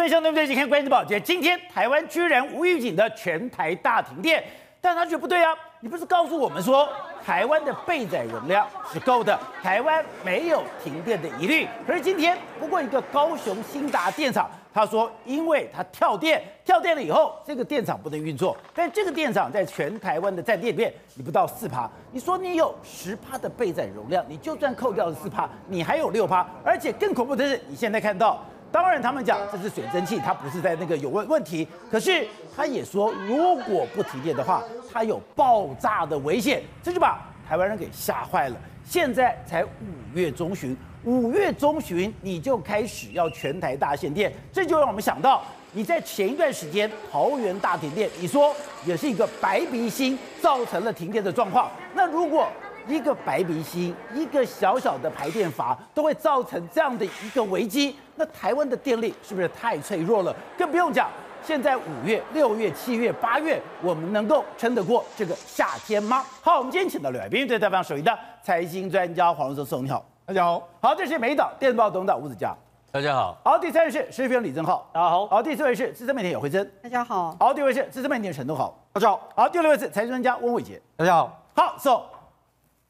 所以，相对不对？今天关键的宝杰，今天台湾居然无预警的全台大停电，但他觉得不对啊！你不是告诉我们说台湾的备载容量是够的，台湾没有停电的疑虑。可是今天，不过一个高雄兴达电厂。他说：“因为他跳电，跳电了以后，这个电厂不能运作。但这个电厂在全台湾的占电里面，你不到四趴。你说你有十趴的备载容量，你就算扣掉了四趴，你还有六趴。而且更恐怖的是，你现在看到，当然他们讲这是水蒸气，它不是在那个有问问题。可是他也说，如果不停电的话，它有爆炸的危险。这就把台湾人给吓坏了。现在才五月中旬。”五月中旬你就开始要全台大限电，这就让我们想到你在前一段时间桃园大停电，你说也是一个白鼻星造成了停电的状况。那如果一个白鼻星，一个小小的排电阀都会造成这样的一个危机，那台湾的电力是不是太脆弱了？更不用讲，现在五月、六月、七月、八月，我们能够撑得过这个夏天吗？好，我们今天请到两位宾，对台湾首席的财经专家黄荣松，你好。大家好，好，这是美导电子报董事长吴子嘉，大家好，好，第三位是时事评论李正浩，大家好，好，第四位是资深媒体有慧珍，大家好，好，第五位是资深媒体陈东豪，大家好，好，第六位是财经专家翁伟杰，大家好，好，so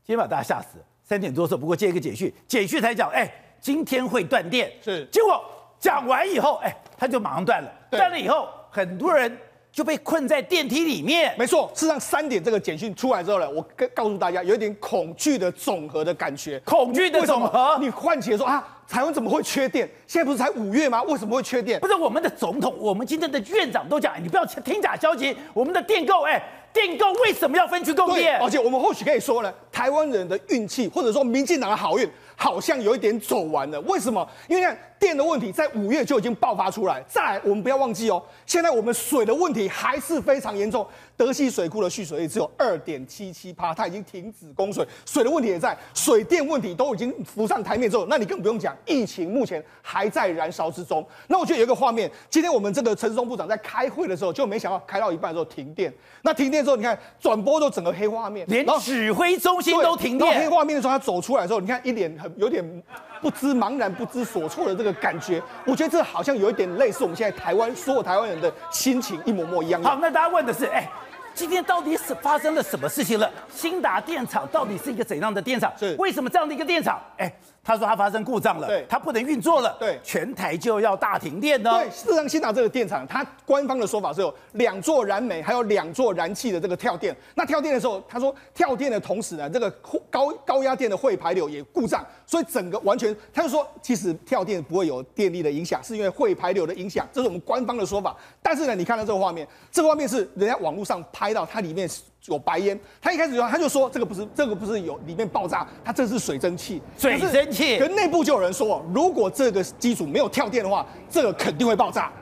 今天把大家吓死了，三点多的时候，不过接一个简讯，简讯才讲，哎，今天会断电，是，结果讲完以后，哎，他就马上断了，断了以后，很多人。就被困在电梯里面。没错，事实上三点这个简讯出来之后呢，我跟告诉大家，有一点恐惧的总和的感觉。恐惧的总和，你唤起来说啊，台湾怎么会缺电？现在不是才五月吗？为什么会缺电？不是我们的总统，我们今天的院长都讲，你不要听假消息，我们的电购，哎，电购为什么要分区供电？而且我们或许可以说呢，台湾人的运气，或者说民进党的好运。好像有一点走完了，为什么？因为看电的问题在五月就已经爆发出来。再来，我们不要忘记哦，现在我们水的问题还是非常严重。德西水库的蓄水率只有二点七七趴，它已经停止供水，水的问题也在，水电问题都已经浮上台面之后，那你更不用讲，疫情目前还在燃烧之中。那我觉得有一个画面，今天我们这个陈时中部长在开会的时候，就没想到开到一半的时候停电。那停电之后，你看转播都整个黑画面，连指挥中心都停电。黑画面的时候，他走出来的时候，你看一脸很有点不知茫然、不知所措的这个感觉。我觉得这好像有一点类似我们现在台湾所有台湾人的心情一模模一样。好，那大家问的是，哎。今天到底是发生了什么事情了？兴达电厂到底是一个怎样的电厂？是为什么这样的一个电厂？哎，他说他发生故障了，对，他不能运作了，对，全台就要大停电呢。对，事实上，新达这个电厂，它官方的说法是有两座燃煤，还有两座燃气的这个跳电。那跳电的时候，他说跳电的同时呢，这个高高压电的汇排流也故障，所以整个完全，他就说其实跳电不会有电力的影响，是因为汇排流的影响，这是我们官方的说法。但是呢，你看到这个画面，这个画面是人家网络上拍到它里面。有白烟，他一开始就他就说这个不是这个不是有里面爆炸，它这是水蒸气。水蒸气，可是内部就有人说，如果这个机组没有跳电的话，这个肯定会爆炸。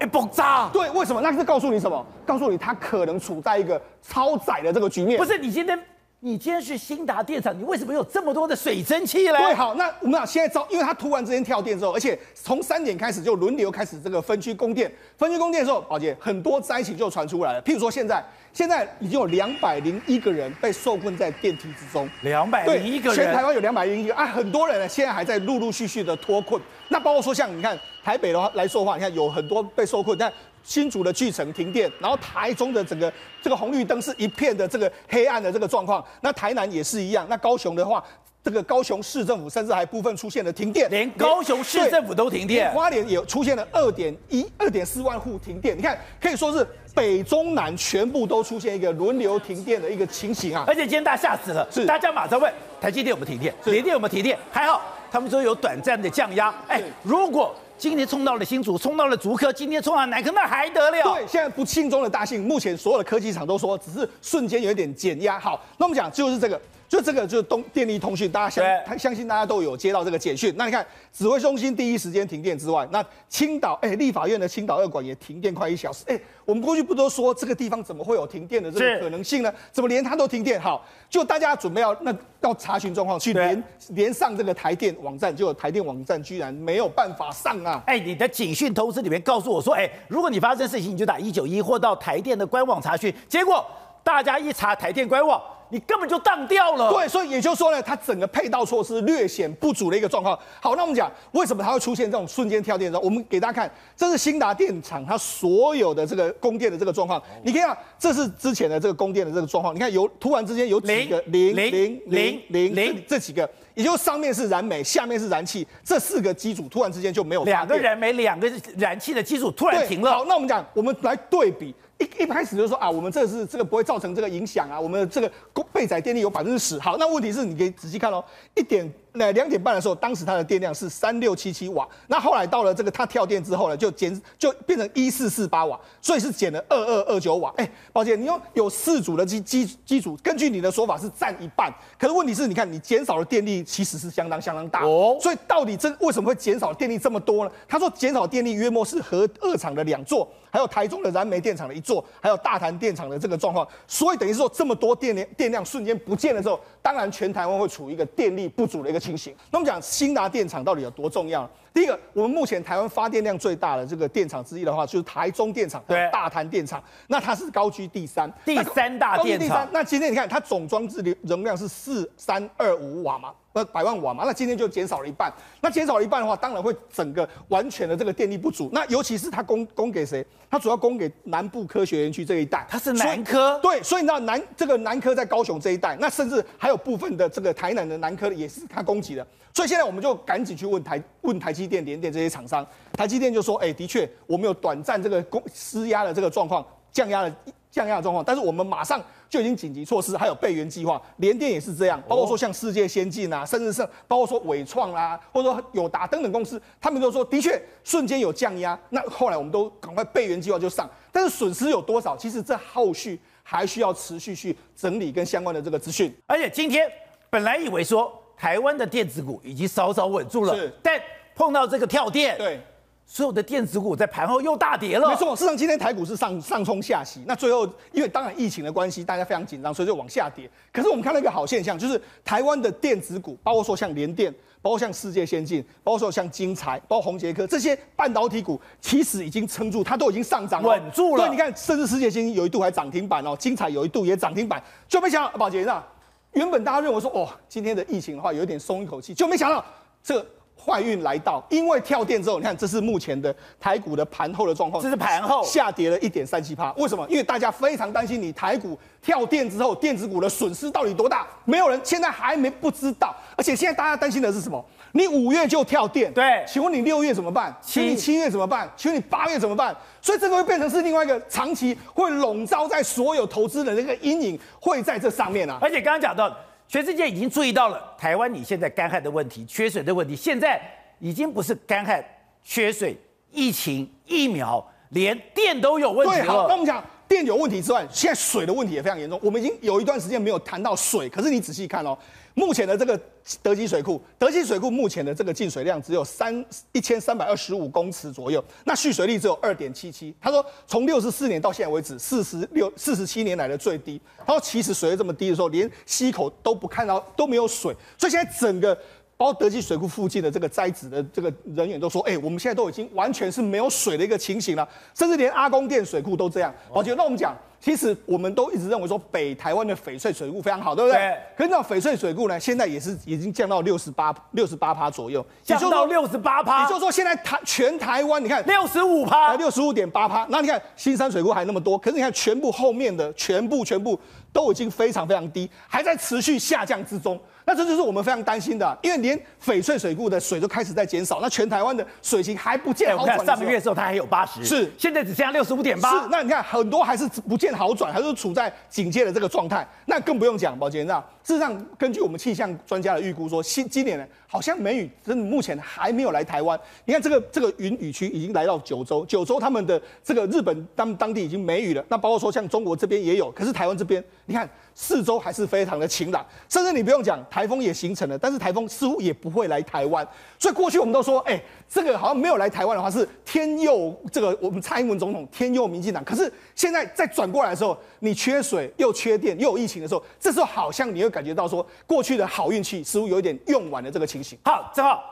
哎，爆炸？对，为什么？那是告诉你什么？告诉你它可能处在一个超载的这个局面。不是，你今天。你今天去新达电厂，你为什么有这么多的水蒸气嘞？对，好，那我们俩现在招，因为它突然之间跳电之后，而且从三点开始就轮流开始这个分区供电，分区供电的时候，宝姐很多灾情就传出来了。譬如说现在，现在已经有两百零一个人被受困在电梯之中，两百零一个人，全台湾有两百零一个啊，很多人呢现在还在陆陆续续的脱困。那包括说像你看台北的话来说的话，你看有很多被受困，但新竹的巨城停电，然后台中的整个这个红绿灯是一片的这个黑暗的这个状况，那台南也是一样，那高雄的话，这个高雄市政府甚至还部分出现了停电，连高雄市政府都停电，花莲也出现了二点一二点四万户停电，你看可以说是北中南全部都出现一个轮流停电的一个情形啊，而且今天大家吓死了，是大家马上问台积电有没有停电，联电有没有停电，还好他们说有短暂的降压，哎，如果。今天冲到了新竹，冲到了竹科，今天冲到南科，那还得了？对，现在不幸中的大幸，目前所有的科技厂都说，只是瞬间有一点减压。好，那我们讲就是这个。就这个就是东电力通讯，大家相对相信大家都有接到这个简讯。那你看指挥中心第一时间停电之外，那青岛哎立法院的青岛二馆也停电快一小时。哎，我们过去不都说这个地方怎么会有停电的这个可能性呢？怎么连它都停电？好，就大家准备要那要查询状况去连连上这个台电网站，结果台电网站居然没有办法上啊！哎，你的警讯通知里面告诉我说，哎，如果你发生事情，你就打一九一或到台电的官网查询。结果大家一查台电官网。你根本就当掉了。对，所以也就是说呢，它整个配套措施略显不足的一个状况。好，那我们讲为什么它会出现这种瞬间跳电的？我们给大家看，这是新达电厂它所有的这个供电的这个状况。你看啊，这是之前的这个供电的这个状况。你看有突然之间有几个零零零零零零这几个。也就上面是燃煤，下面是燃气，这四个机组突然之间就没有两个燃煤、两个燃气的机组突然停了。好，那我们讲，我们来对比。一一开始就说啊，我们这是这个不会造成这个影响啊，我们的这个备载电力有百分之十。好，那问题是你可以仔细看哦，一点那两点半的时候，当时它的电量是三六七七瓦，那后来到了这个它跳电之后呢，就减就变成一四四八瓦，所以是减了二二二九瓦。哎，抱歉，你用有四组的机机机组，根据你的说法是占一半，可是问题是你看你减少的电力其实是相当相当大哦，所以到底这为什么会减少电力这么多呢？他说减少电力约莫是核二厂的两座。还有台中的燃煤电厂的一座，还有大潭电厂的这个状况，所以等于是说这么多电量电量瞬间不见了之后，当然全台湾会处于一个电力不足的一个情形。那我们讲新达电厂到底有多重要？第一个，我们目前台湾发电量最大的这个电厂之一的话，就是台中电厂，对，大潭电厂，那它是高居第三，第三大电厂。那今天你看它总装置容量是四三二五瓦嘛。呃，百万瓦嘛，那今天就减少了一半。那减少了一半的话，当然会整个完全的这个电力不足。那尤其是它供供给谁？它主要供给南部科学园区这一带。它是南科。对，所以你知道南这个南科在高雄这一带，那甚至还有部分的这个台南的南科也是它供给的。所以现在我们就赶紧去问台问台积电、联电这些厂商。台积电就说：哎，的确，我们有短暂这个供施压的这个状况，降压了。降压的状况，但是我们马上就已经紧急措施，还有备援计划。联电也是这样，包括说像世界先进啊，甚至是包括说伟创啦，或者说友达等等公司，他们都说的确瞬间有降压。那后来我们都赶快备援计划就上，但是损失有多少？其实这后续还需要持续去整理跟相关的这个资讯。而且今天本来以为说台湾的电子股已经稍稍稳住了，是，但碰到这个跳电，对。所有的电子股在盘后又大跌了。没错，事实上今天台股是上上冲下洗，那最后因为当然疫情的关系，大家非常紧张，所以就往下跌。可是我们看到一个好现象，就是台湾的电子股，包括说像联电，包括像世界先进，包括说像精材，包括宏杰科这些半导体股，其实已经撑住，它都已经上涨稳住了。对，你看，甚至世界先进有一度还涨停板哦，精材有一度也涨停板，就没想到宝杰啊，原本大家认为说，哦，今天的疫情的话有一点松一口气，就没想到这。坏运来到，因为跳电之后，你看这是目前的台股的盘后的状况，这是盘后下跌了一点三七趴。为什么？因为大家非常担心你台股跳电之后，电子股的损失到底多大？没有人现在还没不知道，而且现在大家担心的是什么？你五月就跳电，对，请问你六月怎么办？请问你七月怎么办？请问你八月怎么办？所以这个会变成是另外一个长期会笼罩在所有投资人的那个阴影，会在这上面啊。而且刚刚讲到。全世界已经注意到了台湾，你现在干旱的问题、缺水的问题，现在已经不是干旱、缺水、疫情、疫苗，连电都有问题了。对，好，那我们讲电有问题之外，现在水的问题也非常严重。我们已经有一段时间没有谈到水，可是你仔细看哦。目前的这个德基水库，德基水库目前的这个进水量只有三一千三百二十五公尺左右，那蓄水率只有二点七七。他说，从六十四年到现在为止，四十六四十七年来的最低。他说，其实水位这么低的时候，连溪口都不看到都没有水，所以现在整个。包括德基水库附近的这个栽植的这个人员都说：“哎、欸，我们现在都已经完全是没有水的一个情形了，甚至连阿公店水库都这样。”我觉得那我们讲，其实我们都一直认为说北台湾的翡翠水库非常好，对不对？对。可是那翡翠水库呢，现在也是已经降到六十八六十八趴左右，降到六十八趴。也就是说，现在台全台湾，你看六十五趴，六十五点八趴。那你看新山水库还那么多，可是你看全部后面的全部全部都已经非常非常低，还在持续下降之中。那这就是我们非常担心的，因为连翡翠水库的水都开始在减少，那全台湾的水情还不见好转。上个月的时候它还有八十，是现在只剩下六十五点八。是，那你看很多还是不见好转，还是处在警戒的这个状态。那更不用讲，宝杰，那事实上根据我们气象专家的预估说，新今年呢好像梅雨真的目前还没有来台湾。你看这个这个云雨区已经来到九州，九州他们的这个日本他们当地已经梅雨了。那包括说像中国这边也有，可是台湾这边你看。四周还是非常的晴朗，甚至你不用讲，台风也形成了，但是台风似乎也不会来台湾。所以过去我们都说，哎、欸，这个好像没有来台湾的话是天佑这个我们蔡英文总统天佑民进党。可是现在再转过来的时候，你缺水又缺电又有疫情的时候，这时候好像你会感觉到说，过去的好运气似乎有一点用完了这个情形。好，正好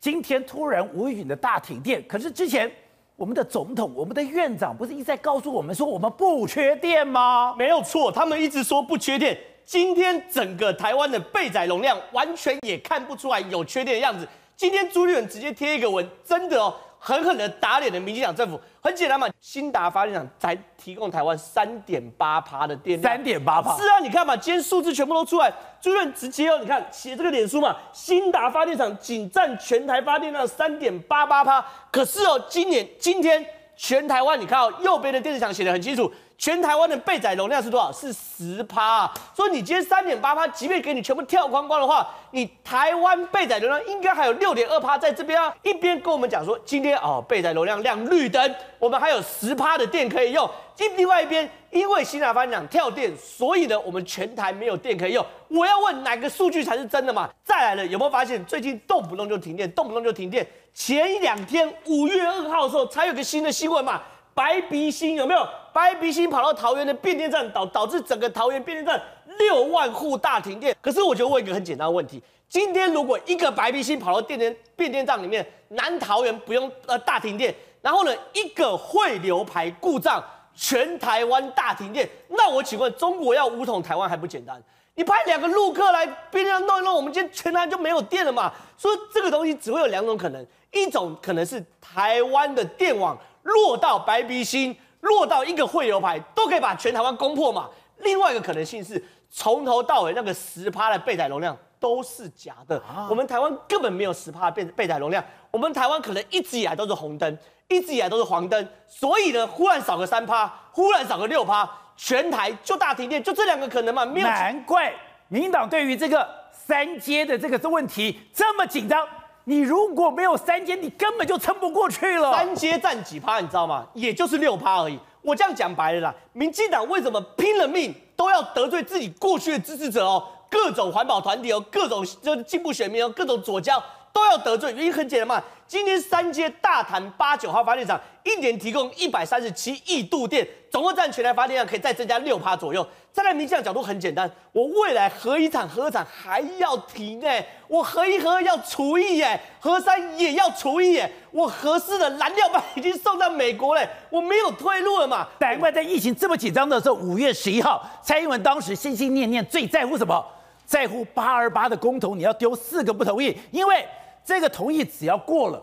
今天突然无预警的大停电，可是之前。我们的总统，我们的院长不是一直在告诉我们说我们不缺电吗？没有错，他们一直说不缺电，今天整个台湾的备载容量完全也看不出来有缺电的样子。今天朱立伦直接贴一个文，真的哦。狠狠的打脸了民进党政府，很简单嘛，兴达发电厂才提供台湾三点八趴的电量，三点八趴，是啊，你看嘛，今天数字全部都出来，朱任直接哦，你看写这个脸书嘛，兴达发电厂仅占全台发电量三点八八趴，可是哦，今年今天全台湾，你看哦，右边的电视墙写的很清楚。全台湾的备载容量是多少？是十趴！所以你今天三点八趴，即便给你全部跳光光的话，你台湾备载容量应该还有六点二趴在这边啊！一边跟我们讲说，今天哦备载容量亮绿灯，我们还有十趴的电可以用。另外一边，因为新台发电厂跳电，所以呢我们全台没有电可以用。我要问哪个数据才是真的嘛？再来了，有没有发现最近动不动就停电，动不动就停电？前两天五月二号的时候才有个新的新闻嘛？白鼻星有没有？白鼻星跑到桃园的变电站，导导致整个桃园变电站六万户大停电。可是我就问一个很简单的问题：今天如果一个白鼻星跑到电电变电站里面，南桃园不用呃大停电，然后呢一个汇流排故障，全台湾大停电，那我请问中国要武统台湾还不简单？你派两个陆客来变电站弄一弄，我们今天全台就没有电了嘛？所以这个东西只会有两种可能，一种可能是台湾的电网。落到白鼻星，落到一个汇流牌，都可以把全台湾攻破嘛。另外一个可能性是，从头到尾那个十趴的备载容量都是假的。啊、我们台湾根本没有十趴的备备载容量，我们台湾可能一直以来都是红灯，一直以来都是黄灯。所以呢，忽然少个三趴，忽然少个六趴，全台就大停电，就这两个可能嘛。没有。难怪民进党对于这个三阶的这个问题这么紧张。你如果没有三阶，你根本就撑不过去了。三阶占几趴，你知道吗？也就是六趴而已。我这样讲白了啦，民进党为什么拼了命都要得罪自己过去的支持者哦？各种环保团体哦，各种就是进步选民哦，各种左胶。都要得罪，原因很简单嘛。今天三阶大潭八九号发电厂一年提供一百三十七亿度电，总共占全台发电量可以再增加六趴左右。站在民进党角度很简单，我未来核一厂核二厂还要停哎，我核一核二要除役哎，核三也要除役哎，我核四的燃料棒已经送到美国嘞，我没有退路了嘛。难怪在疫情这么紧张的时候，五月十一号，蔡英文当时心心念念最在乎什么？在乎八二八的公投，你要丢四个不同意，因为。这个同意只要过了，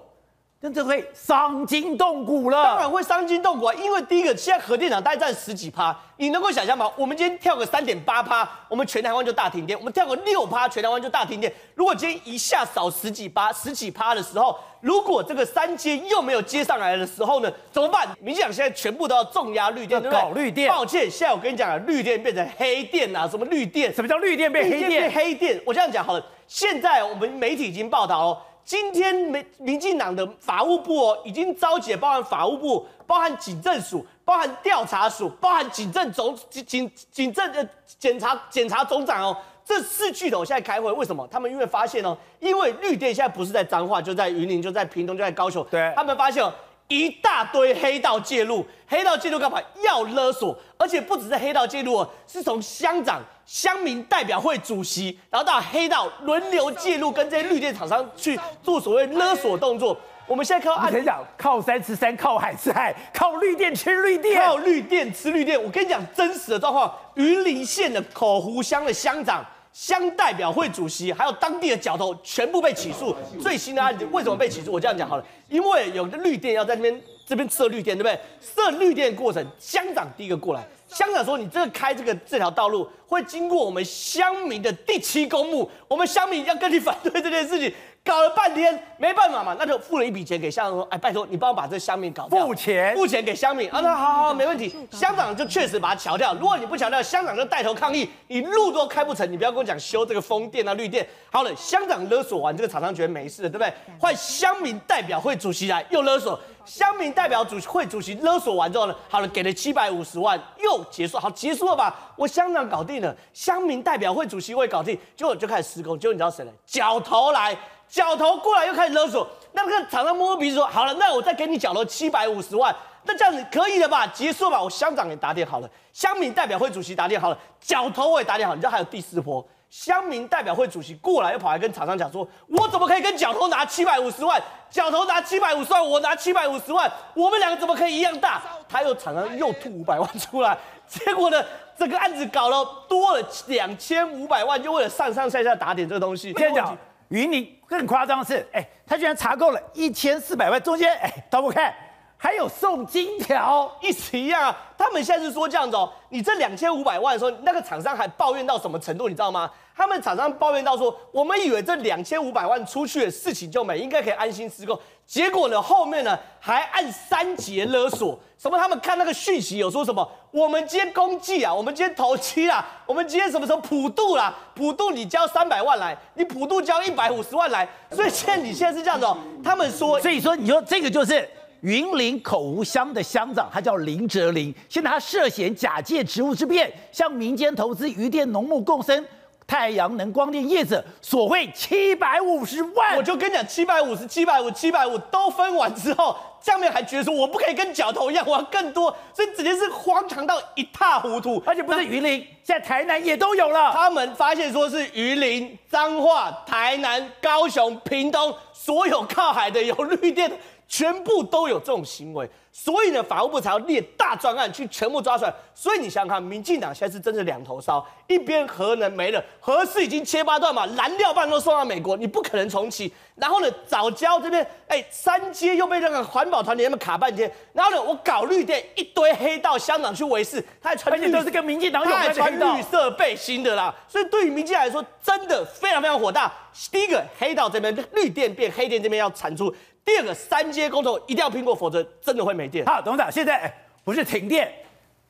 那就会伤筋动骨了。当然会伤筋动骨啊，因为第一个，现在核电厂大概占十几趴，你能够想象吗？我们今天跳个三点八趴，我们全台湾就大停电；我们跳个六趴，全台湾就大停电。如果今天一下少十几趴、十几趴的时候，如果这个三接又没有接上来的时候呢，怎么办？民进党现在全部都要重压绿电，要搞绿电。抱歉，现在我跟你讲啊，绿电变成黑电啊，什么绿电？什么叫绿电变黑电？变黑电。我这样讲好了，现在我们媒体已经报道哦。今天民民进党的法务部哦，已经召集包含法务部、包含警政署、包含调查署、包含警政总警警警政的检察检察总长哦，这四巨头现在开会，为什么？他们因为发现哦，因为绿电现在不是在彰化，就在云林，就在屏东，就在高雄，对，他们发现哦。一大堆黑道介入，黑道介入干嘛？要勒索，而且不只是黑道介入哦，是从乡长、乡民代表会主席，然后到黑道轮流介入，跟这些绿电厂商去做所谓勒索动作。我们现在看到，你讲靠山吃山，靠海吃海，靠绿电吃绿电，靠绿电吃绿电。我跟你讲真实的状况，云林县的口湖乡的乡长。乡代表会主席还有当地的角头全部被起诉。最新的案子为什么被起诉？我这样讲好了，因为有个绿电要在那边这边设绿电，对不对？设绿电的过程，乡长第一个过来，乡长说：“你这个开这个这条道路会经过我们乡民的第七公墓，我们乡民要跟你反对这件事情。”搞了半天没办法嘛，那就付了一笔钱给乡长说，哎，拜托你帮我把这乡民搞掉。付钱，付钱给乡民啊，那好好好，没问题。乡长就确实把它桥掉。如果你不桥掉，乡长就带头抗议，你路都开不成，你不要跟我讲修这个风电啊、绿电。好了，乡长勒索完，这个厂商觉得没事了，对不对？换乡民代表会主席来又勒索，乡民代表主会主席勒索完之后呢，好了，给了七百五十万又结束，好结束了吧？我乡长搞定了，乡民代表会主席会搞定，结果就开始施工，结果你知道谁来？角头来。角头过来又开始勒索，那个厂商摸摸鼻子说：“好了，那我再给你角头七百五十万，那这样子可以了吧？结束吧。”我乡长也打点好了，乡民代表会主席打点好了，角头我也打点好。你知道还有第四波，乡民代表会主席过来又跑来跟厂商讲说：“我怎么可以跟角头拿七百五十万？角头拿七百五十万，我拿七百五十万，我们两个怎么可以一样大？”他又厂商又吐五百万出来，结果呢，这个案子搞了多了两千五百万，就为了上上下下打点这个东西。先讲云林更夸张的是，哎，他居然查够了一千四百万，中间哎，倒不看还有送金条，一起一样啊。他们现在是说这样子哦，你这两千五百万的时候，那个厂商还抱怨到什么程度，你知道吗？他们厂商抱怨到说，我们以为这两千五百万出去的事情就没，应该可以安心施工。结果呢，后面呢还按三节勒索，什么？他们看那个讯息有说什么？我们今天公祭啊，我们今天头七啊，我们今天什么时候普渡啦？普渡你交三百万来，你普渡交一百五十万来。所以现在你现在是这样子哦。他们说，所以说你说这个就是云林口吴乡的乡长，他叫林哲林，现在他涉嫌假借职务之便，向民间投资渔电农牧共生。太阳能光电业者索贿七百五十万，我就跟你讲，七百五十、七百五、七百五都分完之后，下面还觉得说我不可以跟角头一样，我要更多，所以直接是荒唐到一塌糊涂。而且不是云林，现在台南也都有了。他们发现说是云林、彰化、台南、高雄、屏东，所有靠海的有绿电的，全部都有这种行为。所以呢，法务部才要列大专案去全部抓出来。所以你想想看，民进党现在是真的两头烧，一边核能没了，核四已经切八段嘛，燃料棒都送到美国，你不可能重启。然后呢，早教这边，哎，三阶又被那个环保团体他们卡半天。然后呢，我搞绿电，一堆黑道香港去围事，他还穿，而且都是跟民进党有关的穿绿色背心的啦。所以对于民进党来说，真的非常非常火大。第一个，黑道这边绿电变黑电这边要产出。第二个三阶公投一定要拼过，否则真的会没电。好，董事长，现在不是停电，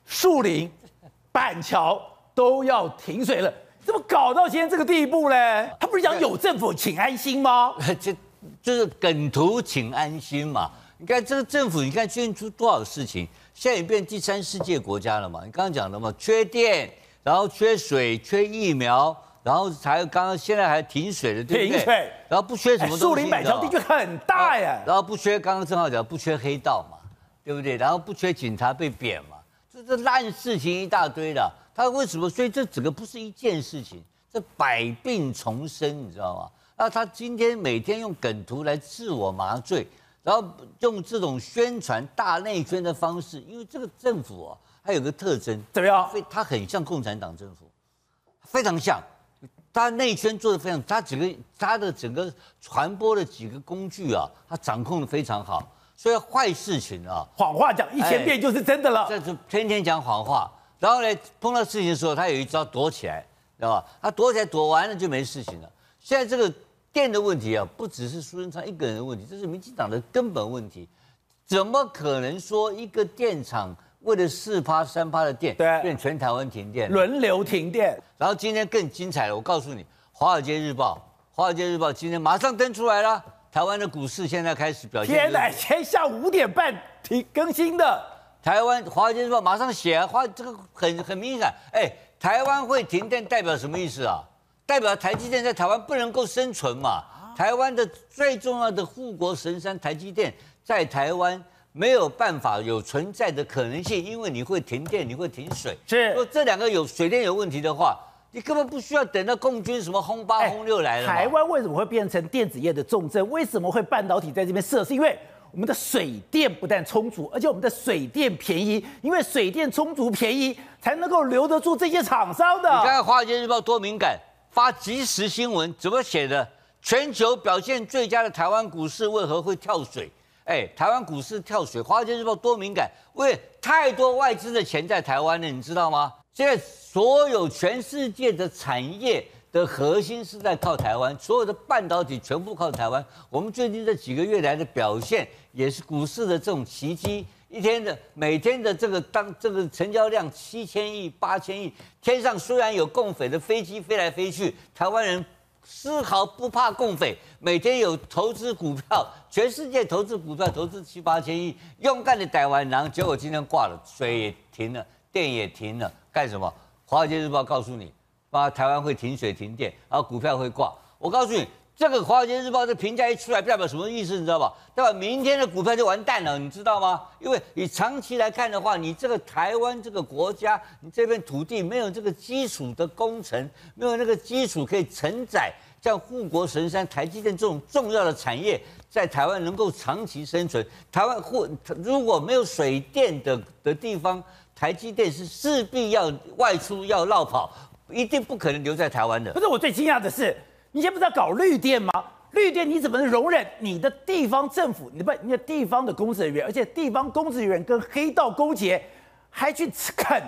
树林、板桥都要停水了，怎么搞到今天这个地步呢？他不是讲有政府请安心吗？这就是梗图请安心嘛。你看这个政府，你看最近出多少事情，现在也变第三世界国家了嘛。你刚刚讲了嘛，缺电，然后缺水，缺疫苗。然后才刚刚现在还停水了，对不对？停水。然后不缺什么东西。树林百条地区很大呀。然后不缺，刚刚正好讲不缺黑道嘛，对不对？然后不缺警察被贬嘛，这这烂事情一大堆的。他为什么？所以这整个不是一件事情，这百病丛生，你知道吗？那他今天每天用梗图来自我麻醉，然后用这种宣传大内宣的方式，因为这个政府啊，它有个特征，怎么样？它很像共产党政府，非常像。他内圈做的非常，他整个他的整个传播的几个工具啊，他掌控的非常好，所以坏事情啊，谎话讲一千遍就是真的了。这是天天讲谎话，然后呢，碰到事情的时候，他有一招躲起来，知道吧？他躲起来，躲完了就没事情了。现在这个电的问题啊，不只是苏贞昌一个人的问题，这是民进党的根本问题。怎么可能说一个电厂？为了四趴三趴的电，对，变全台湾停电，轮流停电。然后今天更精彩了，我告诉你，《华尔街日报》，《华尔街日报》今天马上登出来了，台湾的股市现在开始表现。天哪，今天下午五点半停更新的，台湾《华尔街日报》马上写啊，华这个很很明显，哎，台湾会停电代表什么意思啊？代表台积电在台湾不能够生存嘛？台湾的最重要的护国神山台积电在台湾。没有办法有存在的可能性，因为你会停电，你会停水。是，如果这两个有水电有问题的话，你根本不需要等到共军什么轰八轰六来了。台湾为什么会变成电子业的重镇？为什么会半导体在这边设？是因为我们的水电不但充足，而且我们的水电便宜。因为水电充足便宜，才能够留得住这些厂商的。你看看《华尔街日报》多敏感，发即时新闻怎么写的？全球表现最佳的台湾股市为何会跳水？哎，台湾股市跳水，华尔街日报多敏感，因为太多外资的钱在台湾了，你知道吗？现在所有全世界的产业的核心是在靠台湾，所有的半导体全部靠台湾。我们最近这几个月来的表现，也是股市的这种奇迹，一天的每天的这个当这个成交量七千亿、八千亿，天上虽然有共匪的飞机飞来飞去，台湾人。丝毫不怕共匪，每天有投资股票，全世界投资股票投资七八千亿，用干的台湾然后，结果今天挂了，水也停了，电也停了，干什么？《华尔街日报》告诉你，啊，台湾会停水停电，然后股票会挂。我告诉你。这个《华尔街日报》的评价一出来，代表什么意思？你知道吧？代表明天的股票就完蛋了，你知道吗？因为你长期来看的话，你这个台湾这个国家，你这片土地没有这个基础的工程，没有那个基础可以承载像护国神山台积电这种重要的产业，在台湾能够长期生存。台湾或如果没有水电的的地方。台积电是势必要外出要绕跑，一定不可能留在台湾的。不是我最惊讶的是，你现在不是要搞绿电吗？绿电你怎么能容忍你的地方政府，你不你的地方的公职人员，而且地方公职人员跟黑道勾结，还去啃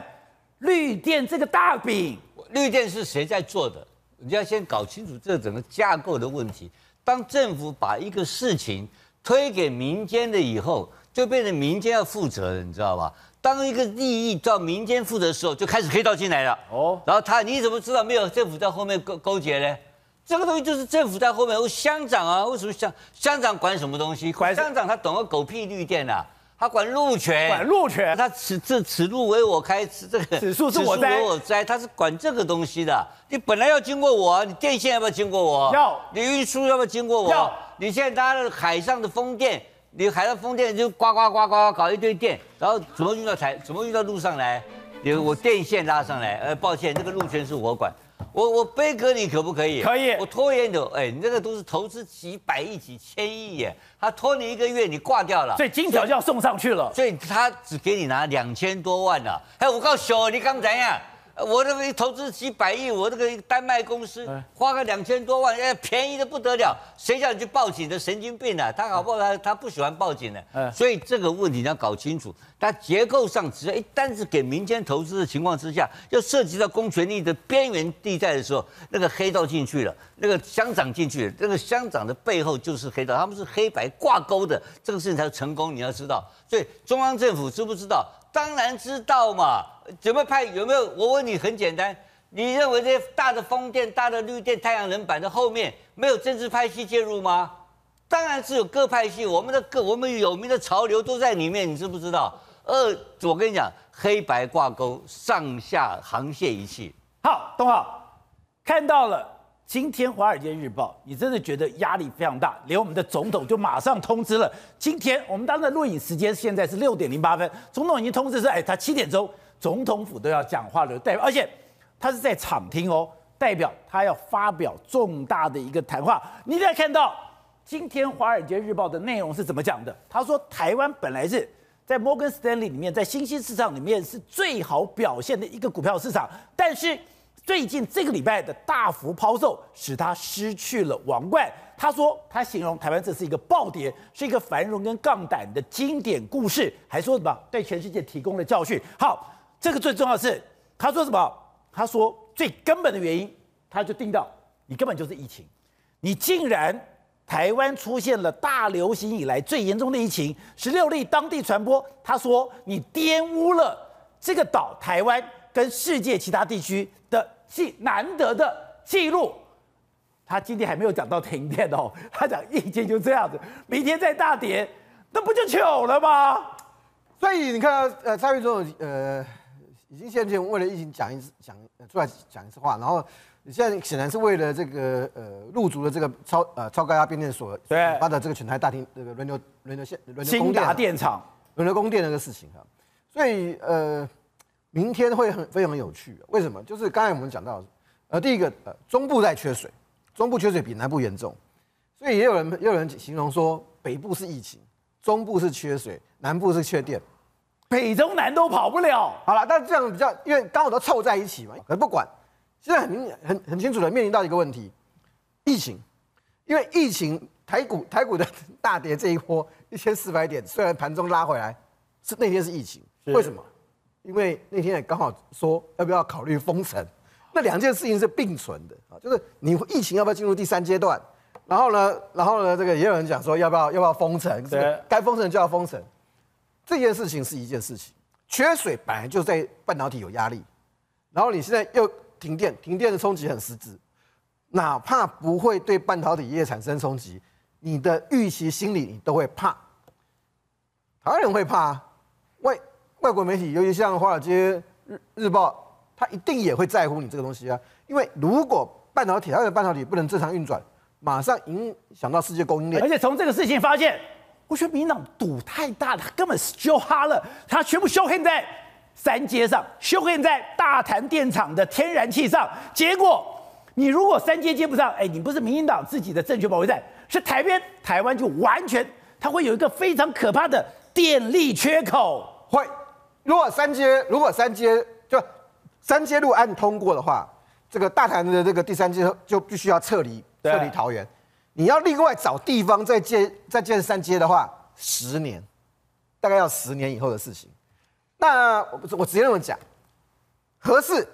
绿电这个大饼？绿电是谁在做的？你要先搞清楚这整个架构的问题。当政府把一个事情推给民间的以后，就变成民间要负责了，你知道吧？当一个利益到民间负责的时候，就开始黑道进来了。哦，然后他你怎么知道没有政府在后面勾勾结呢？这个东西就是政府在后面。哦，乡长啊，为什么乡乡长管什么东西？管乡长他懂个狗屁绿电啊！他管路权，管路权，他此这此路为我开，此这个此树是我栽，我栽，他是管这个东西的。你本来要经过我，你电线要不要经过我？要。你运输要不要经过我？要。你现在搭的海上的风电，你海上风电就呱呱呱呱搞一堆电，然后怎么运到台，怎么运到路上来？你我电线拉上来，呃，抱歉，这个路权是我管。我我背给你可不可以？可以。我拖延的，哎，你这个都是投资几百亿、几千亿耶，他拖你一个月，你挂掉了。所以金条就要送上去了。所以他只给你拿两千多万了。哎，我告诉你，你刚才呀。我这个投资几百亿，我这个丹麦公司花个两千多万，哎，便宜的不得了。谁叫你去报警的神经病啊？他搞不好？他他不喜欢报警的。所以这个问题你要搞清楚。它结构上，只要一旦是给民间投资的情况之下，要涉及到公权力的边缘地带的时候，那个黑道进去了，那个乡长进去了，那个乡长的背后就是黑道，他们是黑白挂钩的，这个事情才成功。你要知道，所以中央政府知不知道？当然知道嘛。怎么派？有没有？我问你，很简单，你认为这些大的风电、大的绿电、太阳能板的后面没有政治派系介入吗？当然是有各派系，我们的各我们有名的潮流都在里面，你知不知道？二，我跟你讲，黑白挂钩，上下航线一气。好，东浩看到了今天《华尔街日报》，你真的觉得压力非常大，连我们的总统就马上通知了。今天我们当时录影时间现在是六点零八分，总统已经通知说，哎，他七点钟。总统府都要讲话了代表，而且他是在场听哦，代表他要发表重大的一个谈话。你再看到今天《华尔街日报》的内容是怎么讲的？他说，台湾本来是在摩根斯丹利里面，在新兴市场里面是最好表现的一个股票市场，但是最近这个礼拜的大幅抛售使他失去了王冠。他说，他形容台湾这是一个暴跌，是一个繁荣跟杠杆的经典故事，还说什么对全世界提供了教训。好。这个最重要的是，他说什么？他说最根本的原因，他就定到你根本就是疫情，你竟然台湾出现了大流行以来最严重的疫情，十六例当地传播。他说你玷污了这个岛台湾跟世界其他地区的记难得的记录。他今天还没有讲到停电哦，他讲疫情就这样子，明天再大跌，那不就糗了吗？所以你看，呃，蔡英文呃。已经现在为了疫情讲一次讲出来讲一次话，然后你现在显然是为了这个呃入足的这个超呃超高压变电所对发的这个全台大厅这个轮流轮流线轮流新达电厂轮流供电那个事情哈，所以呃明天会很非常有趣，为什么？就是刚才我们讲到呃第一个呃中部在缺水，中部缺水比南部严重，所以也有人也有人形容说北部是疫情，中部是缺水，南部是缺电。北中南都跑不了。好了，但是这样比较，因为刚好都凑在一起嘛。可是不管，现在很明很很清楚的面临到一个问题，疫情。因为疫情，台股台股的大跌这一波一千四百点，虽然盘中拉回来，是那天是疫情。为什么？因为那天也刚好说要不要考虑封城，那两件事情是并存的啊，就是你疫情要不要进入第三阶段？然后呢，然后呢，这个也有人讲说要不要要不要封城？对，该封城就要封城。这件事情是一件事情，缺水本来就在半导体有压力，然后你现在又停电，停电的冲击很实质，哪怕不会对半导体业产生冲击，你的预期心理你都会怕，台湾人会怕，外外国媒体，尤其像华尔街日日报，他一定也会在乎你这个东西啊，因为如果半导体，它的半导体不能正常运转，马上影响到世界供应链，而且从这个事情发现。我觉得民进党赌太大了，他根本是修哈了，他全部修黑在三阶上，修黑在大潭电厂的天然气上。结果你如果三阶接不上，哎，你不是民进党自己的政权保卫战，是台边台湾就完全，它会有一个非常可怕的电力缺口。会，如果三阶如果三阶就三阶路案通过的话，这个大潭的这个第三阶就必须要撤离撤离桃园，你要另外找地方再建再建三阶的话，十年，大概要十年以后的事情。那我我直接这么讲，核四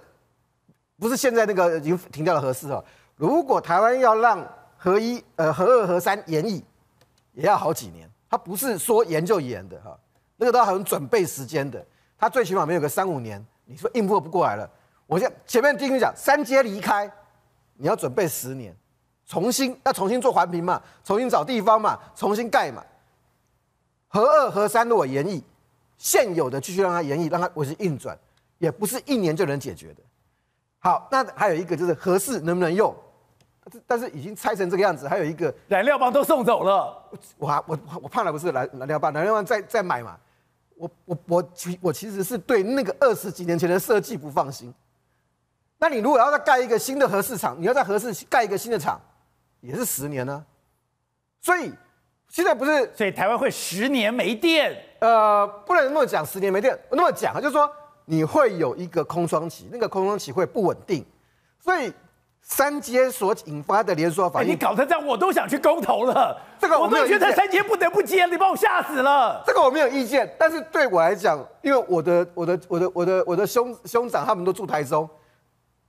不是现在那个已经停掉了核四哦，如果台湾要让核一呃核二核三延役，也要好几年，它不是说延就延的哈，那个都要很准备时间的，它最起码没有个三五年，你说应付不过来了。我先前面听你讲，三阶离开，你要准备十年，重新要重新做环评嘛，重新找地方嘛，重新盖嘛。核二核三如果延役，现有的继续让它延役，让它维持运转，也不是一年就能解决的。好，那还有一个就是核四能不能用？但是已经拆成这个样子，还有一个燃料棒都送走了。我我我怕的不是燃燃料棒，燃料棒再再买嘛。我我我其我其实是对那个二十几年前的设计不放心。那你如果要再盖一个新的核四厂，你要在核市盖一个新的厂，也是十年呢、啊。所以现在不是，所以台湾会十年没电？呃，不能那么讲，十年没电，那么讲啊，就是说你会有一个空窗期，那个空窗期会不稳定，所以。三阶所引发的连锁反应，你搞成这样，我都想去公投了。这个我没有意见，我都觉得三阶不得不接，你把我吓死了。这个我没有意见，但是对我来讲，因为我的我的我的我的我的兄兄长他们都住台中，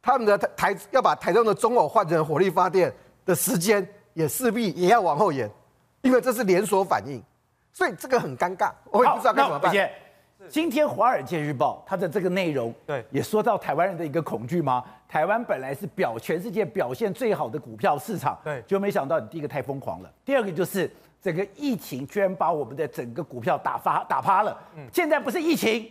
他们的台要把台中的中偶换成火力发电的时间，也势必也要往后延，因为这是连锁反应，所以这个很尴尬，我也不知道该怎么办。今天《华尔街日报》它的这个内容，对，也说到台湾人的一个恐惧吗？台湾本来是表全世界表现最好的股票市场，对，就没想到你第一个太疯狂了，第二个就是整个疫情居然把我们的整个股票打发打趴了。嗯，现在不是疫情，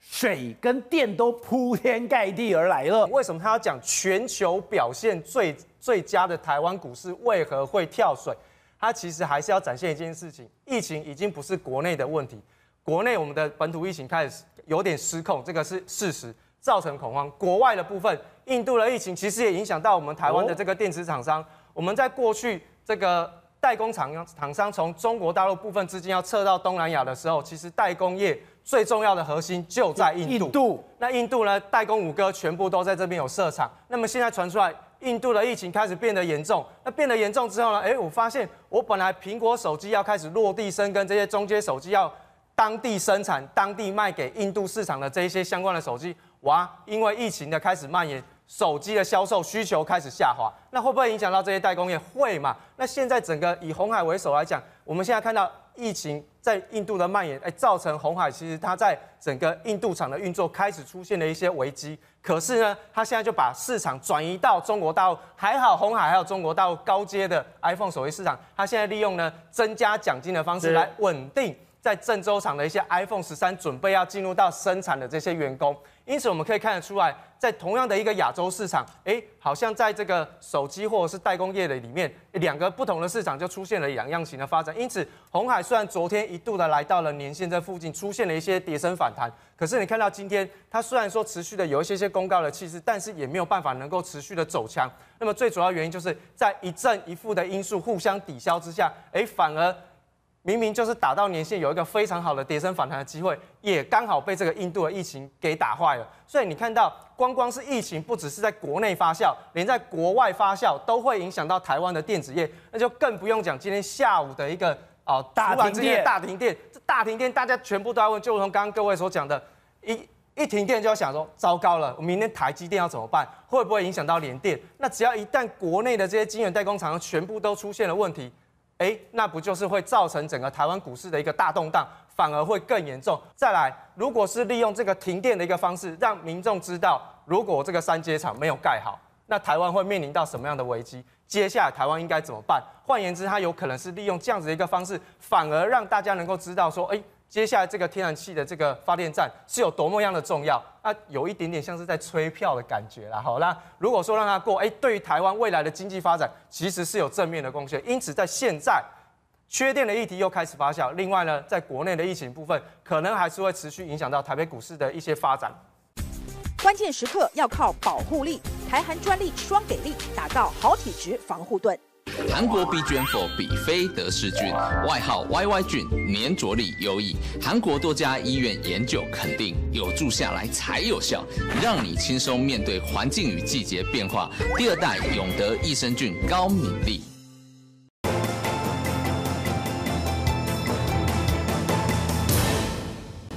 水跟电都铺天盖地而来了。为什么他要讲全球表现最最佳的台湾股市为何会跳水？他其实还是要展现一件事情：疫情已经不是国内的问题。国内我们的本土疫情开始有点失控，这个是事实，造成恐慌。国外的部分，印度的疫情其实也影响到我们台湾的这个电子厂商。我们在过去这个代工厂厂商从中国大陆部分资金要撤到东南亚的时候，其实代工业最重要的核心就在印度。印度，那印度呢，代工五哥全部都在这边有设厂。那么现在传出来，印度的疫情开始变得严重。那变得严重之后呢，哎，我发现我本来苹果手机要开始落地生根，这些中阶手机要。当地生产、当地卖给印度市场的这一些相关的手机，哇，因为疫情的开始蔓延，手机的销售需求开始下滑，那会不会影响到这些代工业？会嘛？那现在整个以红海为首来讲，我们现在看到疫情在印度的蔓延，哎，造成红海其实它在整个印度厂的运作开始出现了一些危机。可是呢，它现在就把市场转移到中国大陆，还好红海还有中国大陆高阶的 iPhone 手机市场，它现在利用呢增加奖金的方式来稳定。在郑州厂的一些 iPhone 十三准备要进入到生产的这些员工，因此我们可以看得出来，在同样的一个亚洲市场，哎，好像在这个手机或者是代工业的里面，两个不同的市场就出现了两样型的发展。因此，红海虽然昨天一度的来到了年线这附近，出现了一些跌升反弹，可是你看到今天，它虽然说持续的有一些些公告的气势，但是也没有办法能够持续的走强。那么最主要原因就是在一正一负的因素互相抵消之下，哎，反而。明明就是打到年线，有一个非常好的跌升反弹的机会，也刚好被这个印度的疫情给打坏了。所以你看到，光光是疫情，不只是在国内发酵，连在国外发酵都会影响到台湾的电子业，那就更不用讲今天下午的一个哦大停电，大停电，这大停电，大家全部都在问，就如同刚刚各位所讲的，一一停电就要想说，糟糕了，我明天台积电要怎么办？会不会影响到联电？那只要一旦国内的这些晶圆代工厂全部都出现了问题。哎，那不就是会造成整个台湾股市的一个大动荡，反而会更严重。再来，如果是利用这个停电的一个方式，让民众知道，如果这个三阶厂没有盖好，那台湾会面临到什么样的危机？接下来台湾应该怎么办？换言之，它有可能是利用这样子的一个方式，反而让大家能够知道说，哎。接下来这个天然气的这个发电站是有多么样的重要？那有一点点像是在催票的感觉啦。好，那如果说让它过，哎，对于台湾未来的经济发展其实是有正面的贡献。因此，在现在缺电的议题又开始发酵。另外呢，在国内的疫情部分，可能还是会持续影响到台北股市的一些发展。关键时刻要靠保护力，台韩专利双给力，打造好体质防护盾。韩国 B 卷否比菲德氏菌，外号 YY 菌，粘着力优异，韩国多家医院研究肯定有助下来才有效，让你轻松面对环境与季节变化。第二代永德益生菌高敏力。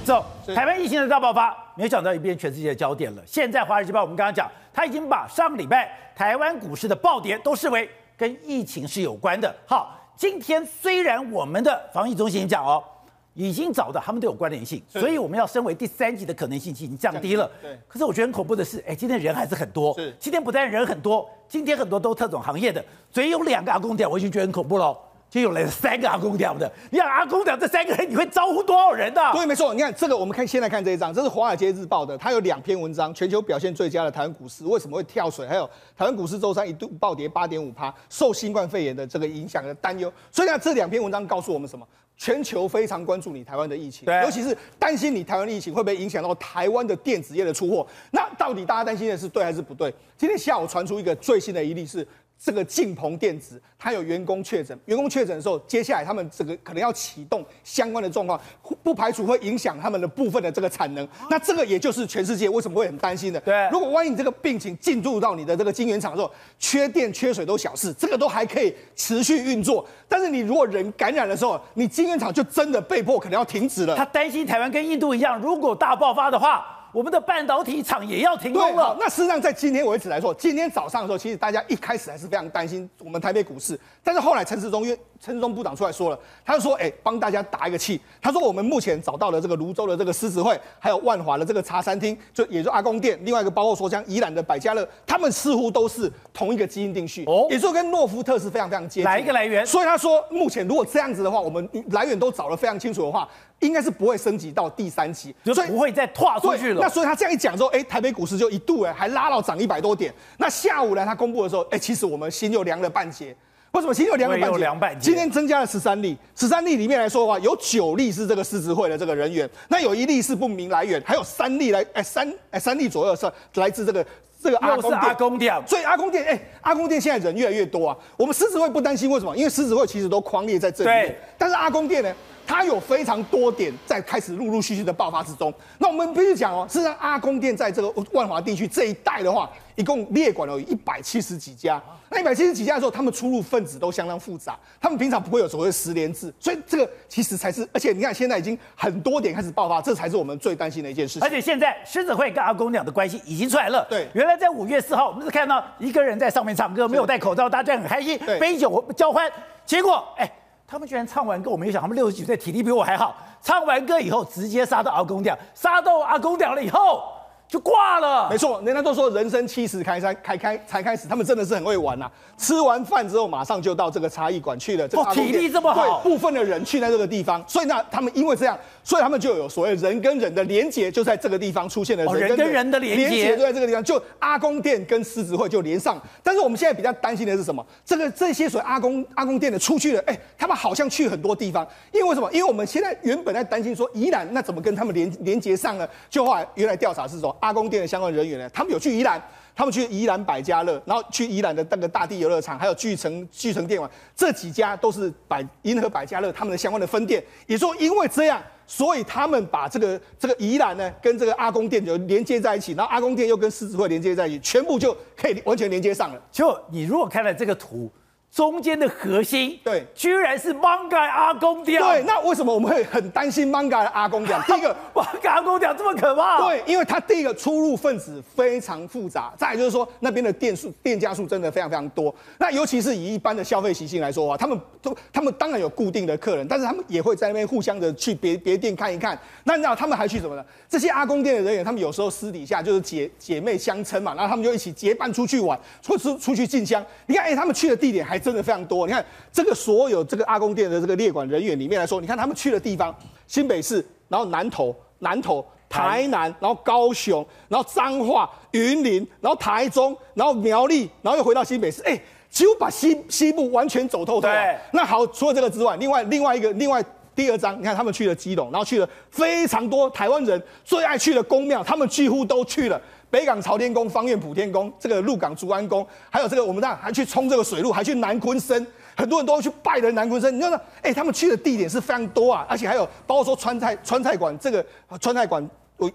走，台湾疫情的大爆发，没想到已变全世界的焦点了。现在《华尔街报》我们刚刚讲，他已经把上个礼拜台湾股市的暴跌都视为跟疫情是有关的。好，今天虽然我们的防疫中心讲哦，已经找到他们都有关联性，所以我们要升为第三级的可能性已经降低了。对。可是我觉得很恐怖的是，哎，今天人还是很多。是。今天不但人很多，今天很多都特种行业的，所以有两个阿公点，我已经觉得很恐怖喽。就有来了三个阿公调的，你想阿公调这三个人，你会招呼多少人呢、啊？对，没错。你看这个，我们看先来看这一张，这是《华尔街日报》的，它有两篇文章，全球表现最佳的台湾股市为什么会跳水？还有台湾股市周三一度暴跌八点五趴，受新冠肺炎的这个影响的担忧。所以呢，这两篇文章告诉我们什么？全球非常关注你台湾的疫情，对，尤其是担心你台湾的疫情会不会影响到台湾的电子业的出货。那到底大家担心的是对还是不对？今天下午传出一个最新的一例是。这个晋鹏电子，它有员工确诊，员工确诊的时候，接下来他们这个可能要启动相关的状况，不排除会影响他们的部分的这个产能。那这个也就是全世界为什么会很担心的。对，如果万一你这个病情进入到你的这个晶圆厂的时候，缺电缺水都小事，这个都还可以持续运作。但是你如果人感染的时候，你晶圆厂就真的被迫可能要停止了。他担心台湾跟印度一样，如果大爆发的话。我们的半导体厂也要停工了。那事实上，在今天为止来说，今天早上的时候，其实大家一开始还是非常担心我们台北股市。但是后来陈时中因为陈时中部长出来说了，他就说：“哎，帮大家打一个气。”他说：“我们目前找到了这个泸州的这个狮子会，还有万华的这个茶餐厅，就也就阿公店，另外一个包括说像宜兰的百家乐，他们似乎都是同一个基因定序，哦，也就跟诺福特是非常非常接近。哪一个来源？所以他说，目前如果这样子的话，我们来源都找得非常清楚的话。”应该是不会升级到第三期，所以不会再跨出去了。那所以他这样一讲之后，哎，台北股市就一度哎还拉到涨一百多点。那下午呢，他公布的时候，哎，其实我们心又凉了半截。为什么心又凉了半截？凉半截。今天增加了十三例，十三例里面来说的话，有九例是这个狮子会的这个人员，那有一例是不明来源，还有三例来哎三哎三例左右是来自这个这个阿公店。阿公店。所以阿公店哎，阿公店现在人越来越多啊。我们狮子会不担心，为什么？因为狮子会其实都框列在这里。但是阿公店呢？它有非常多点在开始陆陆续续的爆发之中。那我们必须讲哦，事实上阿公店在这个万华地区这一带的话，一共列管了有一百七十几家。那一百七十几家的时候，他们出入分子都相当复杂，他们平常不会有所谓的实联制，所以这个其实才是，而且你看现在已经很多点开始爆发，这才是我们最担心的一件事情。而且现在狮子会跟阿公鸟的关系已经出来了。对，原来在五月四号，我们是看到一个人在上面唱歌，没有戴口罩，大家很开心，杯酒交欢，结果哎。他们居然唱完歌，我没想他们六十几岁体力比我还好。唱完歌以后，直接杀到阿公掉，杀到阿公掉了以后。就挂了，没错，人家都说人生七十开山开开才开始，他们真的是很会玩呐、啊。吃完饭之后，马上就到这个茶艺馆去了。这个、体力这么好，对，部分的人去在这个地方，所以呢，他们因为这样，所以他们就有所谓人跟人的连结，就在这个地方出现了人跟人、哦、人跟人的连结，就在这个地方，就阿公店跟狮子会就连上。但是我们现在比较担心的是什么？这个这些所谓阿公阿公店的出去了，哎，他们好像去很多地方，因为为什么？因为我们现在原本在担心说宜兰那怎么跟他们连连接上呢？就后来原来调查是说阿公店的相关人。员呢？他们有去宜兰，他们去宜兰百家乐，然后去宜兰的那个大地游乐场，还有巨城巨城电玩，这几家都是百银河百家乐他们的相关的分店。也说因为这样，所以他们把这个这个宜兰呢跟这个阿公店就连接在一起，然后阿公店又跟狮子会连接在一起，全部就可以完全连接上了。就你如果看了这个图。中间的核心，对，居然是 manga 阿公店。对，那为什么我们会很担心 manga 的阿公店？第一个，，manga 阿公店这么可怕？对，因为它第一个出入分子非常复杂，再来就是说那边的店数、店家数真的非常非常多。那尤其是以一般的消费习性来说的话，他们都他们当然有固定的客人，但是他们也会在那边互相的去别别店看一看。那你知道他们还去什么呢？这些阿公店的人员，他们有时候私底下就是姐姐妹相称嘛，然后他们就一起结伴出去玩，或是出去进香。你看，哎、欸，他们去的地点还真的非常多。你看这个所有这个阿公店的这个列管人员里面来说，你看他们去的地方，新北市，然后南投、南投、台南，然后高雄，然后彰化、云林，然后台中，然后苗栗，然后又回到新北市，哎、欸，几乎把西西部完全走透透。对，那好，除了这个之外，另外另外一个另外。第二章，你看他们去了基隆，然后去了非常多台湾人最爱去的宫庙，他们几乎都去了。北港朝天宫、方院普天宫，这个鹿港竹安宫，还有这个我们这样还去冲这个水路，还去南鲲鯓，很多人都要去拜的南鲲鯓。你知道，哎，他们去的地点是非常多啊，而且还有包括说川菜川菜馆，这个川菜馆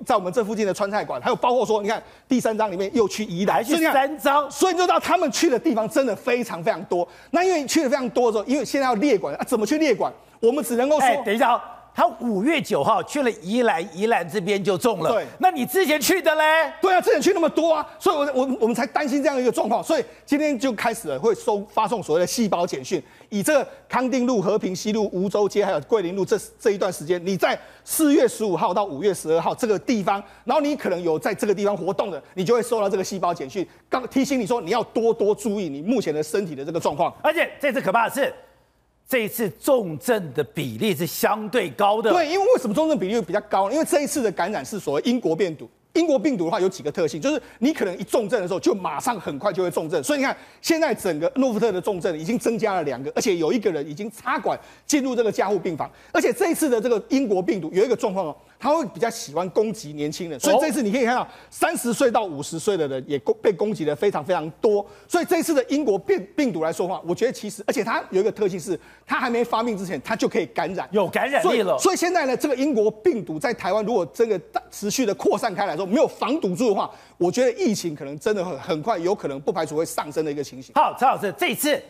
在我们这附近的川菜馆，还有包括说，你看第三章里面又去宜兰，去三章，所以你就知道他们去的地方真的非常非常多。那因为去的非常多的时候，因为现在要列馆啊，怎么去列馆？我们只能够说，哎，等一下哦。他五月九号去了宜兰，宜兰这边就中了。对，那你之前去的嘞？对啊，之前去那么多啊，所以我我我们才担心这样一个状况，所以今天就开始了会收发送所谓的细胞简讯，以这个康定路、和平西路、梧州街还有桂林路这这一段时间，你在四月十五号到五月十二号这个地方，然后你可能有在这个地方活动的，你就会收到这个细胞简讯，刚提醒你说你要多多注意你目前的身体的这个状况，而且这次可怕的是。这一次重症的比例是相对高的。对，因为为什么重症比例比较高呢？因为这一次的感染是所谓英国病毒。英国病毒的话有几个特性，就是你可能一重症的时候就马上很快就会重症。所以你看，现在整个诺福特的重症已经增加了两个，而且有一个人已经插管进入这个加护病房。而且这一次的这个英国病毒有一个状况哦。他会比较喜欢攻击年轻人，所以这次你可以看到三十岁到五十岁的人也攻被攻击的非常非常多。所以这次的英国病病毒来说话，我觉得其实，而且它有一个特性是，它还没发病之前，它就可以感染，有感染力了。所以现在呢，这个英国病毒在台湾如果这个持续的扩散开来说，没有防堵住的话，我觉得疫情可能真的很很快，有可能不排除会上升的一个情形。好，陈老师，这一次。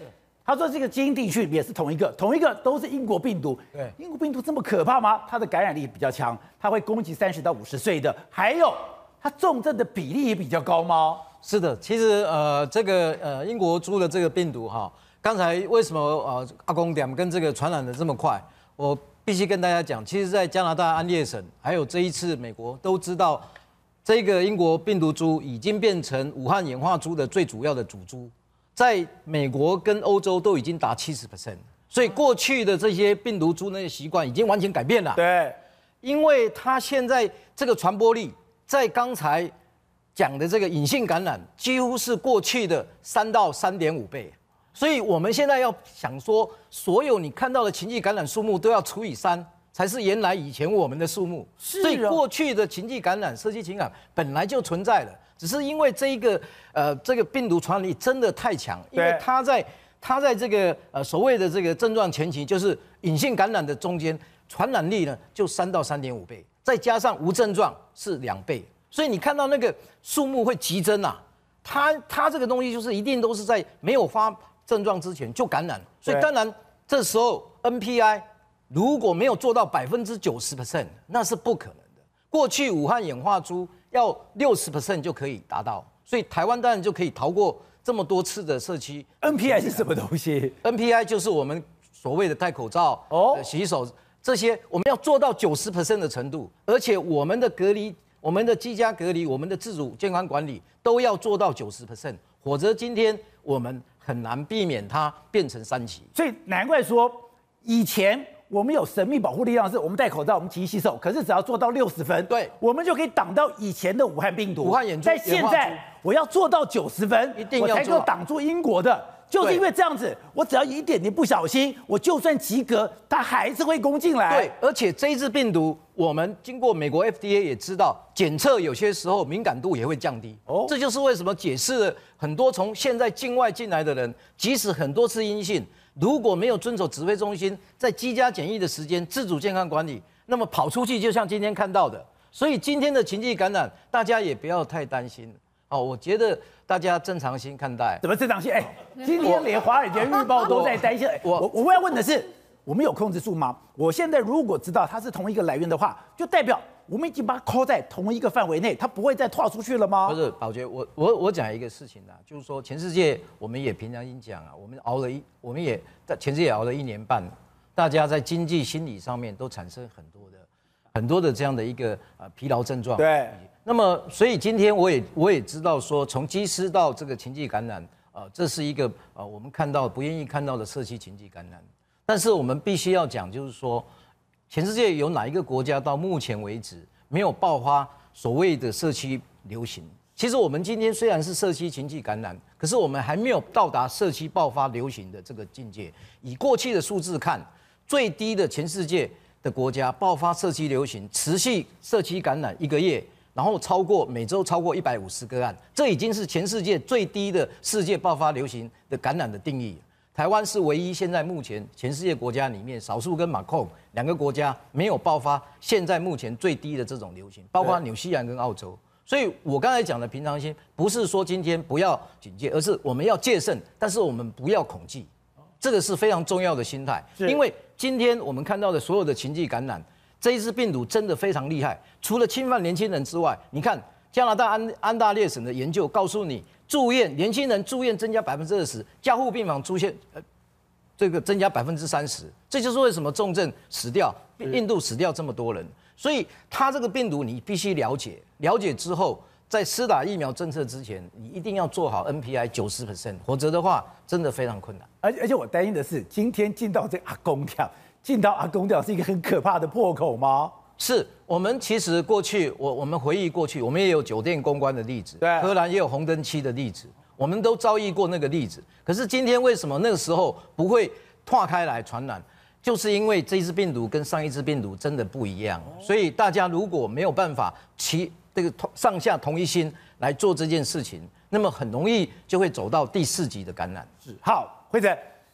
他说：“这个基因地区也是同一个，同一个都是英国病毒。对，英国病毒这么可怕吗？它的感染力比较强，它会攻击三十到五十岁的，还有它重症的比例也比较高吗？是的，其实呃，这个呃英国猪的这个病毒哈，刚才为什么呃阿公点跟这个传染的这么快？我必须跟大家讲，其实，在加拿大安列省，还有这一次美国都知道，这个英国病毒株已经变成武汉演化株的最主要的主株。”在美国跟欧洲都已经达七十 percent，所以过去的这些病毒株那些习惯已经完全改变了。对，因为它现在这个传播力，在刚才讲的这个隐性感染，几乎是过去的三到三点五倍。所以我们现在要想说，所有你看到的情绪感染数目都要除以三，才是原来以前我们的数目。是。所以过去的情绪感染、社区情感染本来就存在了。只是因为这一个呃，这个病毒传染力真的太强，因为它在它在这个呃所谓的这个症状前期，就是隐性感染的中间，传染力呢就三到三点五倍，再加上无症状是两倍，所以你看到那个数目会急增啊。它它这个东西就是一定都是在没有发症状之前就感染，所以当然这时候 NPI 如果没有做到百分之九十 percent，那是不可能的。过去武汉演化株。要六十 percent 就可以达到，所以台湾当然就可以逃过这么多次的社区。NPI 是什么东西？NPI 就是我们所谓的戴口罩、哦、洗手这些，我们要做到九十 percent 的程度，而且我们的隔离、我们的居家隔离、我们的自主健康管理都要做到九十 percent，否则今天我们很难避免它变成三级。所以难怪说以前。我们有神秘保护力量，是我们戴口罩，我们勤洗手。可是只要做到六十分，对，我们就可以挡到以前的武汉病毒。武汉演在现在，我要做到九十分，一定要我才够挡住英国的。就是因为这样子，我只要一点点不小心，我就算及格，它还是会攻进来。对，而且这一支病毒，我们经过美国 FDA 也知道，检测有些时候敏感度也会降低。哦，这就是为什么解释了很多从现在境外进来的人，即使很多次阴性。如果没有遵守指挥中心在居家检疫的时间自主健康管理，那么跑出去就像今天看到的，所以今天的禽际感染，大家也不要太担心哦。我觉得大家正常心看待。怎么正常心？哎，今天连华尔街日报都在担心。我我我要问的是，我们有控制住吗？我现在如果知道它是同一个来源的话，就代表。我们已经把它扣在同一个范围内，它不会再跨出去了吗？不是，宝杰，我我我讲一个事情啊，就是说全世界我们也平常心讲啊，我们熬了一，我们也在全世界熬了一年半，大家在经济心理上面都产生很多的很多的这样的一个呃疲劳症状。对。那么，所以今天我也我也知道说，从机师到这个禽际感染，呃，这是一个呃我们看到不愿意看到的社区禽际感染，但是我们必须要讲，就是说。全世界有哪一个国家到目前为止没有爆发所谓的社区流行？其实我们今天虽然是社区群聚感染，可是我们还没有到达社区爆发流行的这个境界。以过去的数字看，最低的全世界的国家爆发社区流行，持续社区感染一个月，然后超过每周超过一百五十个案，这已经是全世界最低的世界爆发流行的感染的定义。台湾是唯一现在目前全世界国家里面少数跟马控两个国家没有爆发现在目前最低的这种流行，包括纽西兰跟澳洲。所以我刚才讲的平常心，不是说今天不要警戒，而是我们要戒慎，但是我们不要恐惧，这个是非常重要的心态。因为今天我们看到的所有的情境感染，这一支病毒真的非常厉害。除了侵犯年轻人之外，你看加拿大安安大略省的研究告诉你，住院年轻人住院增加百分之二十，加护病房出现呃这个增加百分之三十，这就是为什么重症死掉，印度死掉这么多人。所以，它这个病毒你必须了解，了解之后，在施打疫苗政策之前，你一定要做好 NPI 九十 percent，否则的话，真的非常困难。而而且我担心的是，今天进到这阿公庙，进到阿公庙是一个很可怕的破口吗？是我们其实过去，我我们回忆过去，我们也有酒店公关的例子，对，荷兰也有红灯区的例子，我们都遭遇过那个例子。可是今天为什么那个时候不会拓开来传染？就是因为这一支病毒跟上一支病毒真的不一样，所以大家如果没有办法齐这个同上下同一心来做这件事情，那么很容易就会走到第四级的感染。是好，辉哲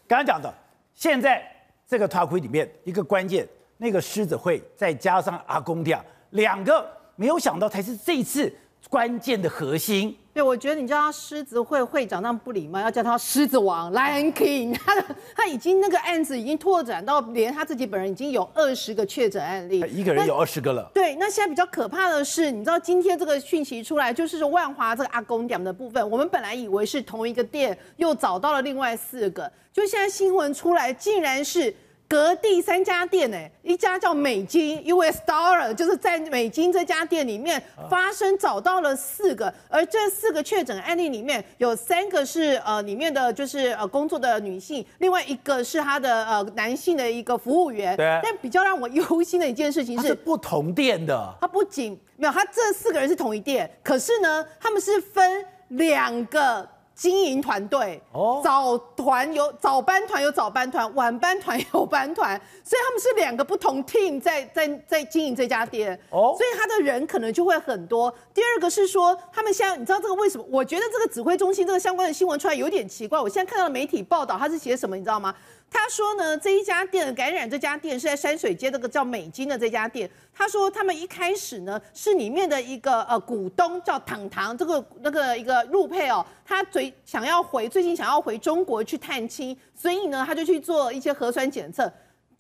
刚刚讲的，现在这个塔奎里面一个关键，那个狮子会再加上阿公店两个，没有想到才是这一次关键的核心。对，我觉得你叫他狮子会会长那么不礼貌，要叫他狮子王 Lion King。他的他已经那个案子已经拓展到连他自己本人已经有二十个确诊案例，一个人有二十个了。对，那现在比较可怕的是，你知道今天这个讯息出来，就是说万华这个阿公店的部分，我们本来以为是同一个店，又找到了另外四个，就现在新闻出来，竟然是。隔第三家店呢，一家叫美金 US Dollar，就是在美金这家店里面发生找到了四个，而这四个确诊案例里面有三个是呃里面的就是呃工作的女性，另外一个是他的呃男性的一个服务员。对。但比较让我忧心的一件事情是，是不同店的。他不仅没有，他这四个人是同一店，可是呢，他们是分两个。经营团队哦，早团有早班团有早班团，晚班团有班团，所以他们是两个不同 team 在在在经营这家店哦，所以他的人可能就会很多。第二个是说，他们现在你知道这个为什么？我觉得这个指挥中心这个相关的新闻出来有点奇怪。我现在看到的媒体报道，他是写什么？你知道吗？他说呢，这一家店感染这家店是在山水街这个叫美金的这家店。他说他们一开始呢是里面的一个呃股东叫唐唐，这个那个一个陆配哦，他最想要回最近想要回中国去探亲，所以呢他就去做一些核酸检测，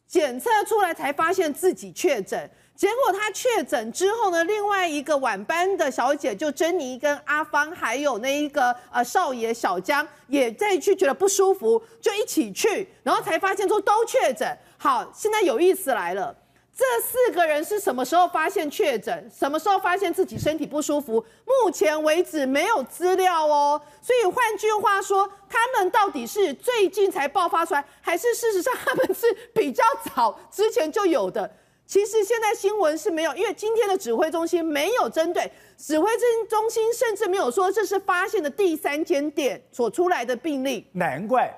检测出来才发现自己确诊。结果他确诊之后呢，另外一个晚班的小姐就珍妮跟阿芳，还有那一个呃少爷小江也再去觉得不舒服，就一起去，然后才发现说都确诊。好，现在有意思来了，这四个人是什么时候发现确诊？什么时候发现自己身体不舒服？目前为止没有资料哦。所以换句话说，他们到底是最近才爆发出来，还是事实上他们是比较早之前就有的？其实现在新闻是没有，因为今天的指挥中心没有针对指挥中心，甚至没有说这是发现的第三间店所出来的病例。难怪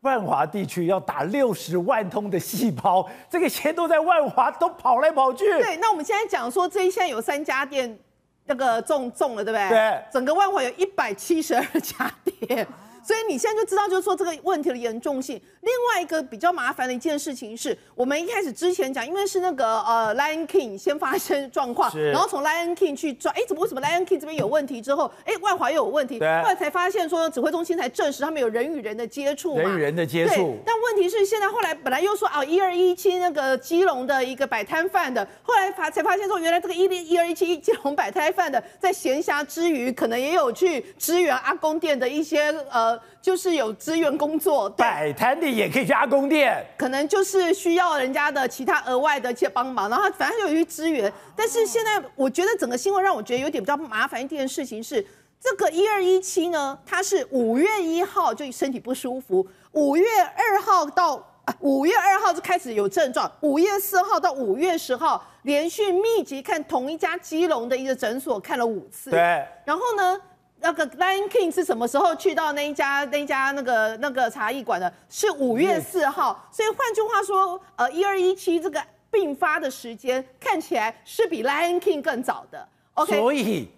万华地区要打六十万通的细胞，这个钱都在万华都跑来跑去。对，那我们现在讲说，这一现在有三家店那个中中了，对不对？对，整个万华有一百七十二家店。所以你现在就知道，就是说这个问题的严重性。另外一个比较麻烦的一件事情是，我们一开始之前讲，因为是那个呃 Lion King 先发生状况，然后从 Lion King 去抓，哎，怎么为什么 Lion King 这边有问题之后，哎，万华又有问题，后来才发现说指挥中心才证实他们有人与人的接触，人与人的接触。但问题是现在后来本来又说啊，一二一七那个基隆的一个摆摊贩的，后来发才发现说，原来这个一零一二一七基隆摆摊贩的在闲暇之余，可能也有去支援阿公店的一些呃。就是有支援工作，摆摊的也可以去阿公店，可能就是需要人家的其他额外的一些帮忙，然后反正就有一些资源。但是现在我觉得整个新闻让我觉得有点比较麻烦一件事情是，这个一二一七呢，他是五月一号就身体不舒服，五月二号到五月二号就开始有症状，五月四号到五月十号连续密集看同一家基隆的一个诊所看了五次，对，然后呢？那个 Lion King 是什么时候去到那一家那一家那个那个茶艺馆的？是五月四号。所以换句话说，呃，一二一七这个病发的时间看起来是比 Lion King 更早的。OK，所以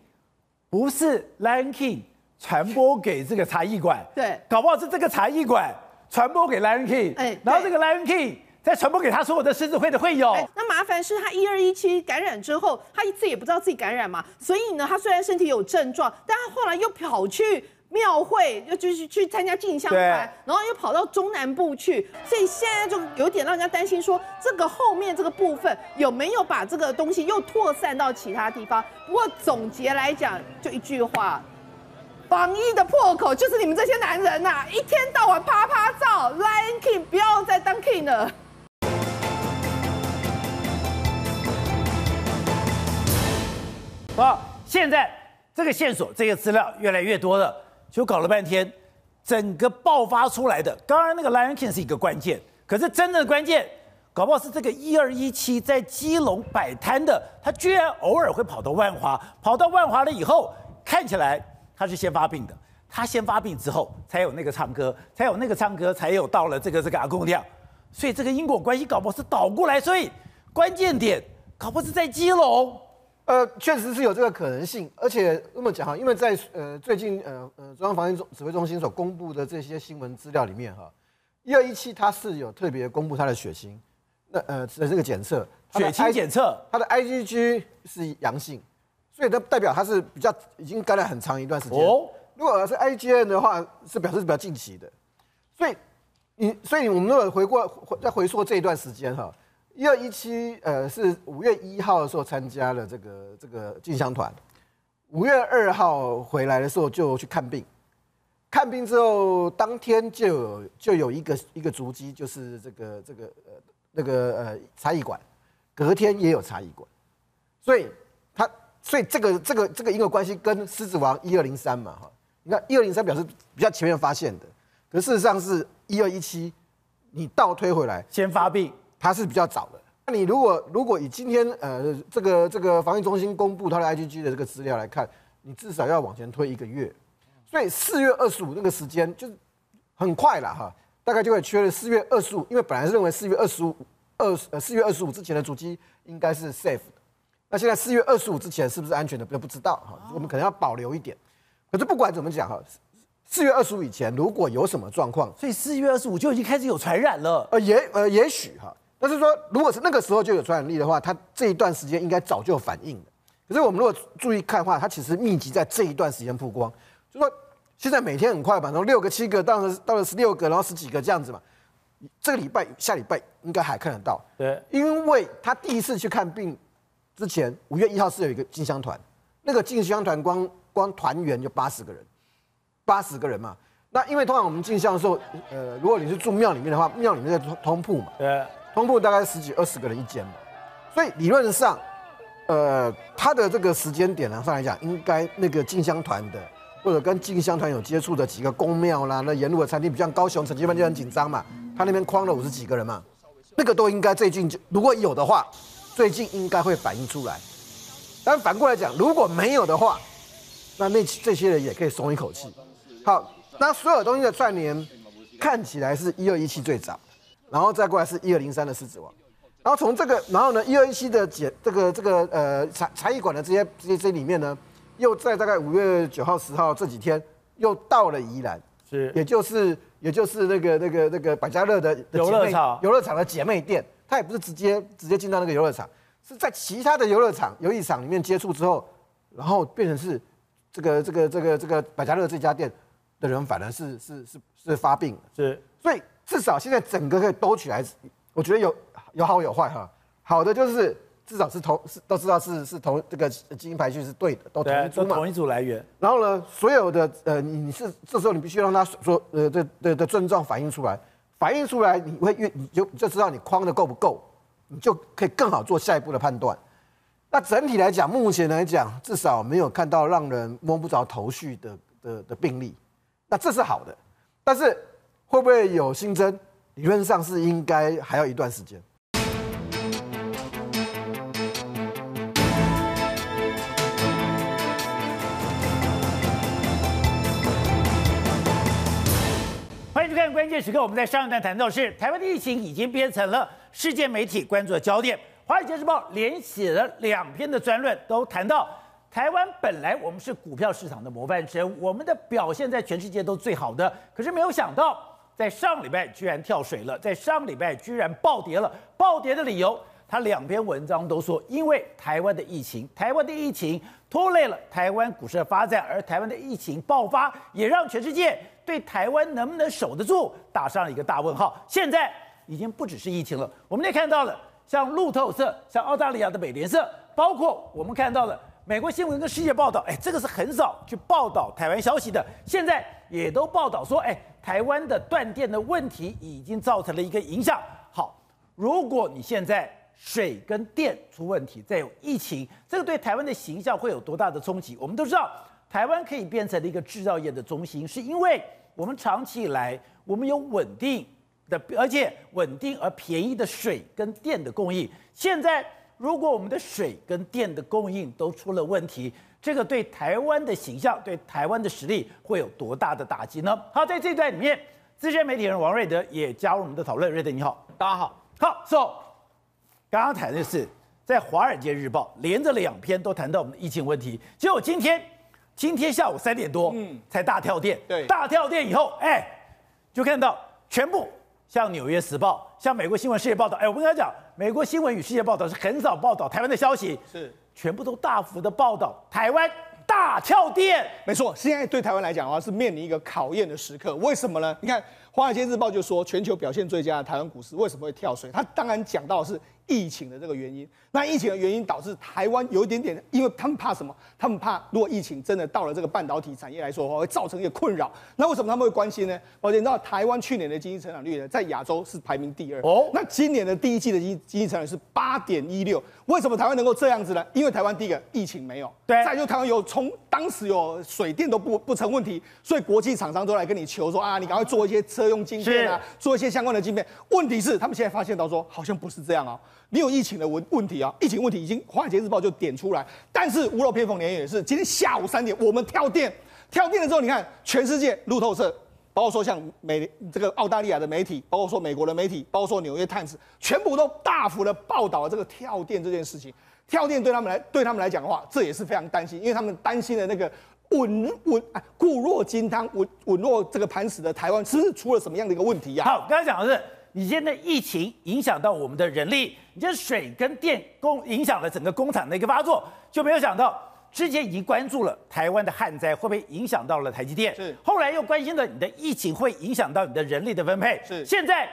不是 Lion King 传播给这个茶艺馆，对，搞不好是这个茶艺馆传播给 Lion King，哎然后这个 Lion King 再传播给他所有的狮子会的会友。哎那麻烦是他一二一七感染之后，他自己也不知道自己感染嘛，所以呢，他虽然身体有症状，但他后来又跑去庙会，又就是去参加进香团，然后又跑到中南部去，所以现在就有点让人家担心说，这个后面这个部分有没有把这个东西又扩散到其他地方？不过总结来讲，就一句话。防疫的破口就是你们这些男人呐、啊，一天到晚啪啪照，Lion King 不要再当 King 了。啊，现在这个线索、这个资料越来越多了，就搞了半天，整个爆发出来的，刚刚那个 Lion King 是一个关键，可是真正的关键，搞不好是这个一二一七在基隆摆摊的，他居然偶尔会跑到万华，跑到万华了以后，看起来他是先发病的，他先发病之后，才有那个唱歌，才有那个唱歌，才有到了这个这个阿公庙，所以这个因果关系搞不好是倒过来，所以关键点搞不好是在基隆。呃，确实是有这个可能性，而且那么讲哈，因为在呃最近呃呃中央防疫指挥中心所公布的这些新闻资料里面哈，一二一七它是有特别公布它的血型，那呃的这个检测，血清检测，它的 IgG 是阳性，所以它代表它是比较已经感染很长一段时间。哦，如果是 IgM 的话，是表示是比较近期的，所以你所以我们如果回过再回溯这一段时间哈。一二一七，呃，是五月一号的时候参加了这个这个进香团，五月二号回来的时候就去看病，看病之后当天就有就有一个一个足迹，就是这个这个呃那个呃茶艺馆，隔天也有茶艺馆，所以他所以这个这个这个因果关系跟狮子王一二零三嘛哈，你看一二零三表示比较前面发现的，可事实上是一二一七，你倒推回来。先发病。它是比较早的。那你如果如果以今天呃这个这个防疫中心公布它的 IgG 的这个资料来看，你至少要往前推一个月。所以四月二十五那个时间就是很快了哈，大概就会确认四月二十五，因为本来是认为四月二十五二呃四月二十五之前的主机应该是 safe 的。那现在四月二十五之前是不是安全的，不不知道哈，我们可能要保留一点。可是不管怎么讲哈，四月二十五以前如果有什么状况，所以四月二十五就已经开始有传染了。呃也呃也许哈。但是说，如果是那个时候就有传染力的话，它这一段时间应该早就有反应了。可是我们如果注意看的话，它其实密集在这一段时间曝光，就说现在每天很快吧，从六个、七个到了到了十六个，然后十几个这样子嘛。这个礼拜、下礼拜应该还看得到。对，因为他第一次去看病之前，五月一号是有一个进香团，那个进香团光光团员就八十个人，八十个人嘛。那因为通常我们进香的时候，呃，如果你是住庙里面的话，庙里面的通通铺嘛。对。通铺大概十几二十个人一间嘛，所以理论上，呃，他的这个时间点呢上来讲，应该那个进香团的或者跟进香团有接触的几个宫庙啦，那沿路的餐厅，比如像高雄陈其迈就很紧张嘛，他那边框了五十几个人嘛，那个都应该最近如果有的话，最近应该会反映出来。但反过来讲，如果没有的话，那那这些人也可以松一口气。好，那所有东西的串联看起来是一二一七最早。然后再过来是一二零三的狮子王，然后从这个，然后呢一二一七的解这个这个呃才才艺馆的这些这些这里面呢，又在大概五月九号十号这几天又到了宜兰，是，也就是也就是那个那个那个百家乐的游乐场。游乐场的姐妹店，它也不是直接直接进到那个游乐场，是在其他的游乐场游艺场里面接触之后，然后变成是这个这个这个这个百家乐这家店的人反而是是是是发病了，是，所以。至少现在整个可以兜起来，我觉得有有好有坏哈。好的就是至少是同是都知道是是同这个基因排序是对的，都同一组嘛，同一组来源。然后呢，所有的呃你你是这时候你必须让他说呃的的的症状反映出来，反映出来你会越你就就知道你框的够不够，你就可以更好做下一步的判断。那整体来讲，目前来讲至少没有看到让人摸不着头绪的的的病例，那这是好的，但是。会不会有新增？理论上是应该还要一段时间。欢迎收看关键时刻。我们在上一段谈到是台湾的疫情已经变成了世界媒体关注的焦点。《华尔街日报》连写了两篇的专论，都谈到台湾本来我们是股票市场的模范生，我们的表现在全世界都最好的，可是没有想到。在上礼拜居然跳水了，在上礼拜居然暴跌了。暴跌的理由，他两篇文章都说，因为台湾的疫情，台湾的疫情拖累了台湾股市的发展，而台湾的疫情爆发，也让全世界对台湾能不能守得住打上了一个大问号。现在已经不只是疫情了，我们也看到了，像路透社、像澳大利亚的美联社，包括我们看到了美国新闻跟世界报道，哎，这个是很少去报道台湾消息的，现在也都报道说，哎。台湾的断电的问题已经造成了一个影响。好，如果你现在水跟电出问题，再有疫情，这个对台湾的形象会有多大的冲击？我们都知道，台湾可以变成了一个制造业的中心，是因为我们长期以来我们有稳定的，而且稳定而便宜的水跟电的供应。现在如果我们的水跟电的供应都出了问题，这个对台湾的形象、对台湾的实力会有多大的打击呢？好，在这一段里面，资深媒体人王瑞德也加入我们的讨论。瑞德你好，大家好。好，So，刚刚谈的是在《华尔街日报》连着两篇都谈到我们的疫情问题，结果今天今天下午三点多，嗯，才大跳电。对，大跳电以后，哎，就看到全部像《纽约时报》、像《美国新闻事业报道》，哎，我跟他讲，《美国新闻与世界报道》是很少报道台湾的消息，是。全部都大幅的报道台湾大跳电，没错，现在对台湾来讲的话是面临一个考验的时刻。为什么呢？你看《华尔街日报》就说，全球表现最佳的台湾股市为什么会跳水？他当然讲到的是疫情的这个原因。那疫情的原因导致台湾有一点点，因为他们怕什么？他们怕如果疫情真的到了这个半导体产业来说的话，会造成一个困扰。那为什么他们会关心呢？而且你知道台湾去年的经济成长率呢，在亚洲是排名第二。哦，那今年的第一季的经经济成长是八点一六。为什么台湾能够这样子呢？因为台湾第一个疫情没有，对，再就台湾有从当时有水电都不不成问题，所以国际厂商都来跟你求说啊，你赶快做一些车用晶片啊，做一些相关的晶片。问题是他们现在发现到说，好像不是这样啊。你有疫情的问问题啊，疫情问题已经《华尔街日报》就点出来，但是屋漏偏逢连夜雨，是今天下午三点我们跳电，跳电了之后，你看全世界路透社，包括说像美这个澳大利亚的媒体，包括说美国的媒体，包括说纽约 Times，全部都大幅的报道了这个跳电这件事情。跳电对他们来对他们来讲的话，这也是非常担心，因为他们担心的那个稳稳固若金汤稳稳若这个磐石的台湾，是不是出了什么样的一个问题呀、啊？好，刚才讲的是。你现在疫情影响到我们的人力，你这水跟电工影响了整个工厂的一个发作，就没有想到之前已经关注了台湾的旱灾会不会影响到了台积电，是。后来又关心了你的疫情会影响到你的人力的分配，是。现在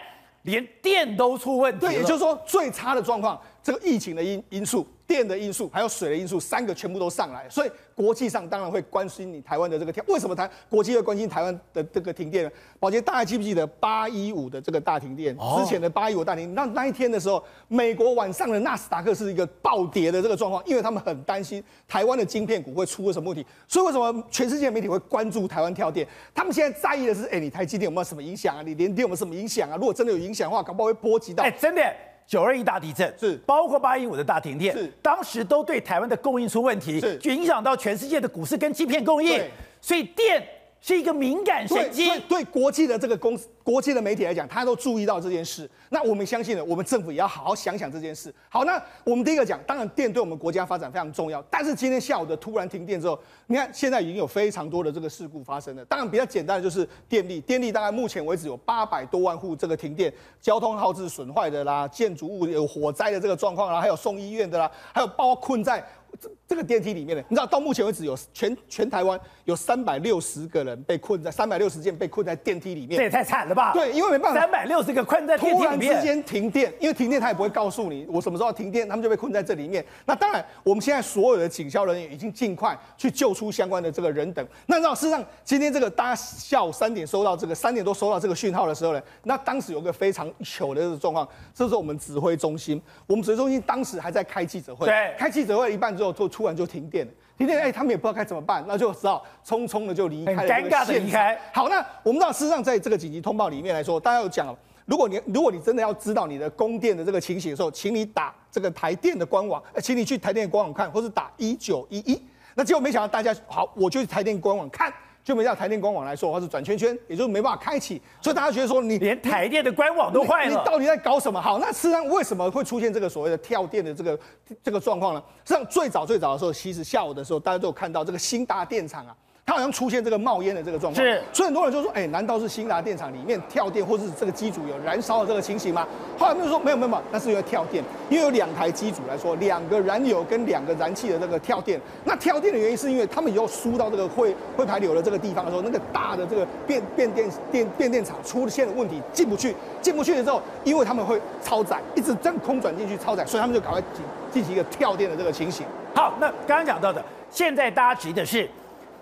连电都出问题，对，也就是说最差的状况，这个疫情的因因素。电的因素还有水的因素，三个全部都上来，所以国际上当然会关心你台湾的这个跳。为什么台国际会关心台湾的这个停电呢？宝杰，大家记不记得八一五的这个大停电？之前的八一五大停电，那那一天的时候，美国晚上的纳斯达克是一个暴跌的这个状况，因为他们很担心台湾的晶片股会出了什么问题。所以为什么全世界媒体会关注台湾跳电？他们现在在意的是，哎，你台积电有没有什么影响啊？你联电有没有什么影响啊？如果真的有影响的话，搞不好会波及到。哎，真的。九二一大地震是，包括八一五的大停电是，当时都对台湾的供应出问题，是，就影响到全世界的股市跟芯片供应，所以电是一个敏感神经。对，对国际的这个公司。国际的媒体来讲，他都注意到这件事。那我们相信呢，我们政府也要好好想想这件事。好，那我们第一个讲，当然电对我们国家发展非常重要。但是今天下午的突然停电之后，你看现在已经有非常多的这个事故发生了。当然比较简单的就是电力，电力大概目前为止有八百多万户这个停电，交通号志损坏的啦，建筑物有火灾的这个状况啦，还有送医院的啦，还有包括困在这这个电梯里面的。你知道到目前为止有全全台湾有三百六十个人被困在三百六十件被困在电梯里面，这也太惨了吧。对，因为没办法，三百六十个困在电梯里面，突然之间停电，因为停电他也不会告诉你我什么时候要停电，他们就被困在这里面。那当然，我们现在所有的警消人员已经尽快去救出相关的这个人等。那你知道事实上，今天这个大家下午三点收到这个三点多收到这个讯号的时候呢，那当时有个非常糗的这个状况，这是我们指挥中心，我们指挥中心当时还在开记者会，对，开记者会一半就，就突然就停电了。停电，哎，他们也不知道该怎么办，那就只好匆匆的就离开了。尴尬的离开。好，那我们知道，事实上，在这个紧急通报里面来说，大家有讲，如果你如果你真的要知道你的供电的这个情形的时候，请你打这个台电的官网，请你去台电的官网看，或是打一九一一。那结果没想到大家好，我就去台电官网看。就没像台电官网来说，它是转圈圈，也就是没办法开启，所以大家觉得说你连台电的官网都坏了，你到底在搞什么？好，那实际上为什么会出现这个所谓的跳电的这个这个状况呢？实际上最早最早的时候，其实下午的时候，大家都有看到这个新达电厂啊，它好像出现这个冒烟的这个状况。是，所以很多人就说，哎，难道是新达电厂里面跳电，或是这个机组有燃烧的这个情形吗？后来他们就说没有没有没有，那是因为跳电，因为有两台机组来说，两个燃油跟两个燃气的这个跳电。那跳电的原因是因为他们以后输到这个会会排流的这个地方的时候，那个大的这个变变电电变电厂出现了问题进不去，进不去的时候，因为他们会超载，一直这样空转进去超载，所以他们就赶快进进行一个跳电的这个情形。好，那刚刚讲到的，现在大家急的是，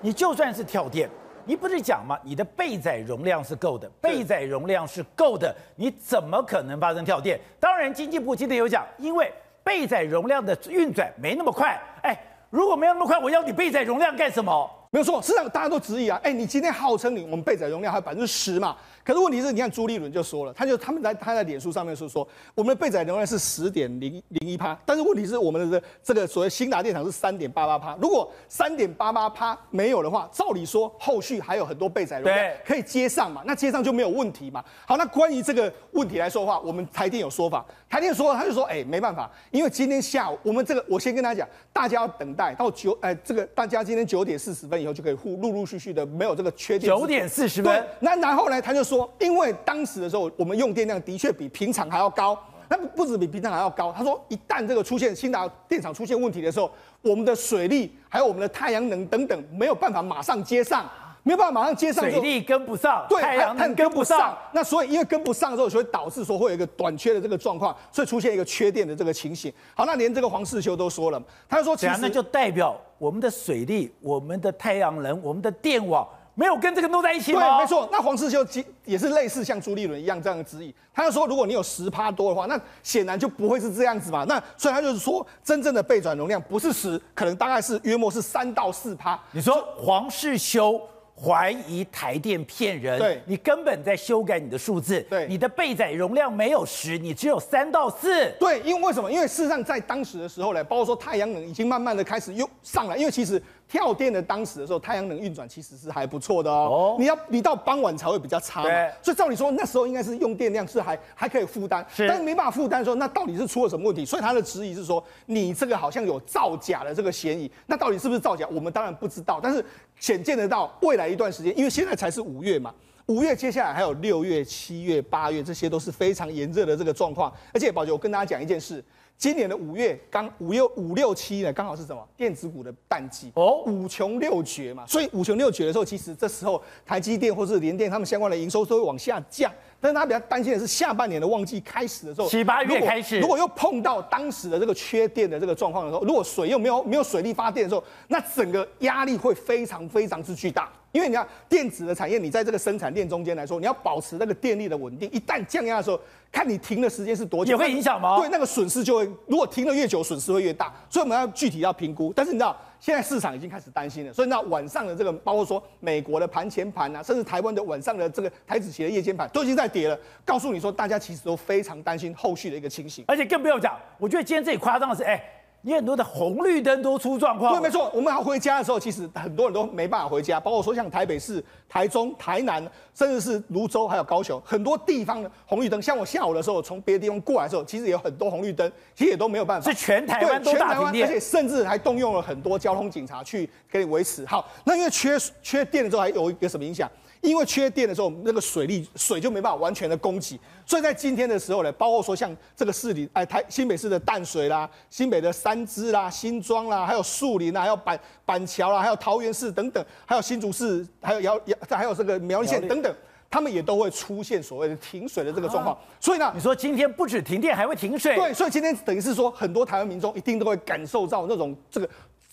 你就算是跳电，你不是讲吗？你的备载容量是够的，备载容量是够的，你怎么可能发生跳电？当然，经济部今天有讲，因为备载容量的运转没那么快。哎，如果没有那么快，我要你备载容量干什么？没有错，市场大家都质疑啊。哎，你今天号称你我们备载容量还有百分之十嘛？可是问题是，你看朱立伦就说了，他就他们在他在脸书上面是说，我们的备载容量是十点零零一趴，但是问题是我们的这个所谓新达电厂是三点八八趴。如果三点八八趴没有的话，照理说后续还有很多备载容量可以接上嘛，那接上就没有问题嘛。好，那关于这个问题来说的话，我们台电有说法，台电说他就说，哎，没办法，因为今天下午我们这个我先跟大家讲，大家要等待到九哎这个大家今天九点四十分以后就可以互陆陆续续的没有这个缺点。九点四十分，对，那然后呢，他就说，因为当时的时候，我们用电量的确比平常还要高，那不止比平常还要高。他说，一旦这个出现新达电厂出现问题的时候，我们的水力还有我们的太阳能等等没有办法马上接上，没有办法马上接上，水力跟不上，对，太阳能跟不上。那所以因为跟不上之后，所以导致说会有一个短缺的这个状况，所以出现一个缺电的这个情形。好，那连这个黄世修都说了，他就说其实，那就代表我们的水力、我们的太阳能、我们的电网。没有跟这个弄在一起吗？对，没错。那黄世修也是类似像朱立伦一样这样的质疑。他就说，如果你有十趴多的话，那显然就不会是这样子嘛。那所以他就是说，真正的备转容量不是十，可能大概是约莫是三到四趴。你说黄世修怀疑台电骗人，对，你根本在修改你的数字，对，你的备载容量没有十，你只有三到四。对，因为为什么？因为事实上在当时的时候呢，包括说太阳能已经慢慢的开始又上来，因为其实。跳电的当时的时候，太阳能运转其实是还不错的哦。你要你到傍晚才会比较差嘛。所以照理说那时候应该是用电量是还还可以负担，但是没办法负担的时候，那到底是出了什么问题？所以他的质疑是说，你这个好像有造假的这个嫌疑。那到底是不是造假？我们当然不知道。但是显见得到未来一段时间，因为现在才是五月嘛，五月接下来还有六月、七月、八月，这些都是非常炎热的这个状况。而且宝杰，我跟大家讲一件事。今年的五月刚五六五六七呢，刚好是什么电子股的淡季哦，五穷六绝嘛，所以五穷六绝的时候，其实这时候台积电或是联电他们相关的营收都会往下降。但是他比较担心的是下半年的旺季开始的时候，七八月开始，如果又碰到当时的这个缺电的这个状况的时候，如果水又没有没有水力发电的时候，那整个压力会非常非常之巨大。因为你看电子的产业，你在这个生产链中间来说，你要保持那个电力的稳定，一旦降压的时候，看你停的时间是多久，也会影响吗？对，那个损失就会，如果停的越久，损失会越大，所以我们要具体要评估。但是你知道，现在市场已经开始担心了，所以那晚上的这个，包括说美国的盘前盘啊，甚至台湾的晚上的这个台指期的夜间盘，都已经在跌了，告诉你说，大家其实都非常担心后续的一个情形，而且更不用讲，我觉得今天最夸张的是，哎。你很多的红绿灯都出状况。对，没错。我们要回家的时候，其实很多人都没办法回家，包括说像台北市、台中、台南，甚至是泸州还有高雄，很多地方的红绿灯。像我下午的时候从别的地方过来的时候，其实也有很多红绿灯，其实也都没有办法。是全台湾都大停电，而且甚至还动用了很多交通警察去给你维持。好，那因为缺缺电的时候，还有一个什么影响？因为缺电的时候，那个水力水就没办法完全的供给，所以在今天的时候呢，包括说像这个市里，哎，台新北市的淡水啦，新北的三芝啦、新庄啦，还有树林啦，还有板板桥啦，还有桃园市等等，还有新竹市，还有姚姚，还有这个苗栗县等等，他们也都会出现所谓的停水的这个状况。啊、所以呢，你说今天不止停电，还会停水？对，所以今天等于是说，很多台湾民众一定都会感受到那种这个。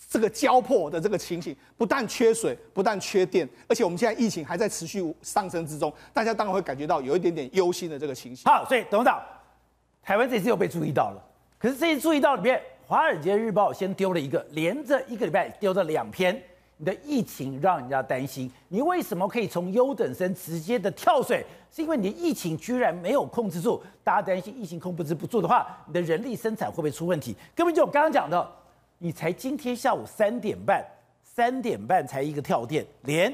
这个交迫的这个情形，不但缺水，不但缺电，而且我们现在疫情还在持续上升之中，大家当然会感觉到有一点点忧心的这个情形。好，所以董事长，台湾这次又被注意到了，可是这次注意到里面，《华尔街日报》先丢了一个，连着一个礼拜丢了两篇，你的疫情让人家担心，你为什么可以从优等生直接的跳水？是因为你的疫情居然没有控制住，大家担心疫情控制不住的话，你的人力生产会不会出问题？根本就我刚刚讲的。你才今天下午三点半，三点半才一个跳电，连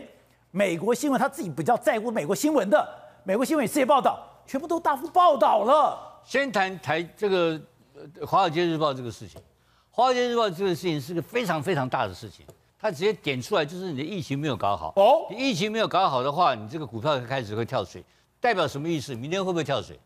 美国新闻他自己比较在乎美国新闻的，美国新闻世界报道全部都大幅报道了。先谈台这个《华尔街日报》这个事情，《华尔街日报》这个事情是个非常非常大的事情。它直接点出来就是你的疫情没有搞好。哦，你疫情没有搞好的话，你这个股票开始会跳水，代表什么意思？明天会不会跳水？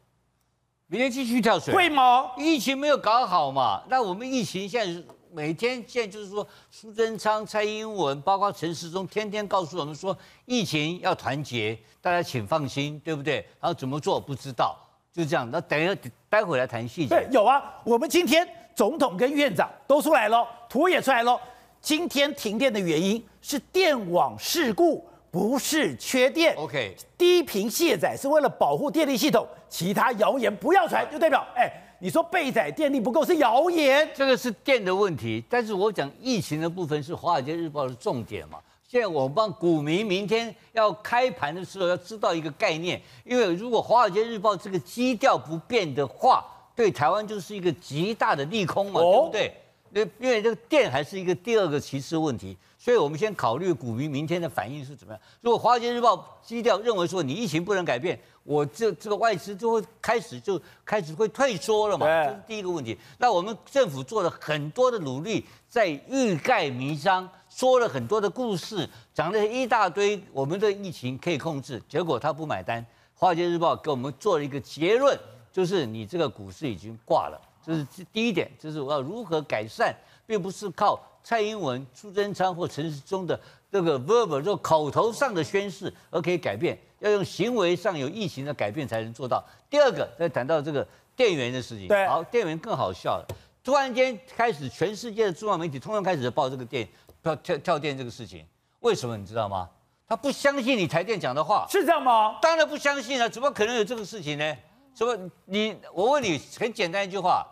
明天继续跳水？会吗？疫情没有搞好嘛？那我们疫情现在每天现在就是说，苏贞昌、蔡英文，包括陈时中，天天告诉我们说，疫情要团结，大家请放心，对不对？然后怎么做不知道，就这样。那等一下待会来谈细节。对，有啊，我们今天总统跟院长都出来了，图也出来了。今天停电的原因是电网事故，不是缺电。OK，低频卸载是为了保护电力系统，其他谣言不要传，就代表哎。你说备载电力不够是谣言，这个是电的问题。但是我讲疫情的部分是《华尔街日报》的重点嘛。现在我们帮股民明天要开盘的时候要知道一个概念，因为如果《华尔街日报》这个基调不变的话，对台湾就是一个极大的利空嘛，对不对？因为这个电还是一个第二个其次问题。所以我们先考虑股民明天的反应是怎么样。如果《华尔街日报》基调认为说你疫情不能改变，我这这个外资就会开始就开始会退缩了嘛，这是第一个问题。那我们政府做了很多的努力，在欲盖弥彰，说了很多的故事，讲了一大堆，我们的疫情可以控制，结果他不买单。《华尔街日报》给我们做了一个结论，就是你这个股市已经挂了。这是第一点，就是我要如何改善，并不是靠蔡英文、苏贞昌或陈时中的这个 verbal 就口头上的宣誓而可以改变。要用行为上有疫情的改变才能做到。第二个，再谈到这个电源的事情。对，好，电源更好笑了。突然间开始，全世界的重要媒体通通开始报这个电跳跳跳电这个事情。为什么你知道吗？他不相信你台电讲的话。是这样吗？当然不相信了，怎么可能有这个事情呢？什么？你我问你很简单一句话：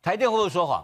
台电会不会说谎？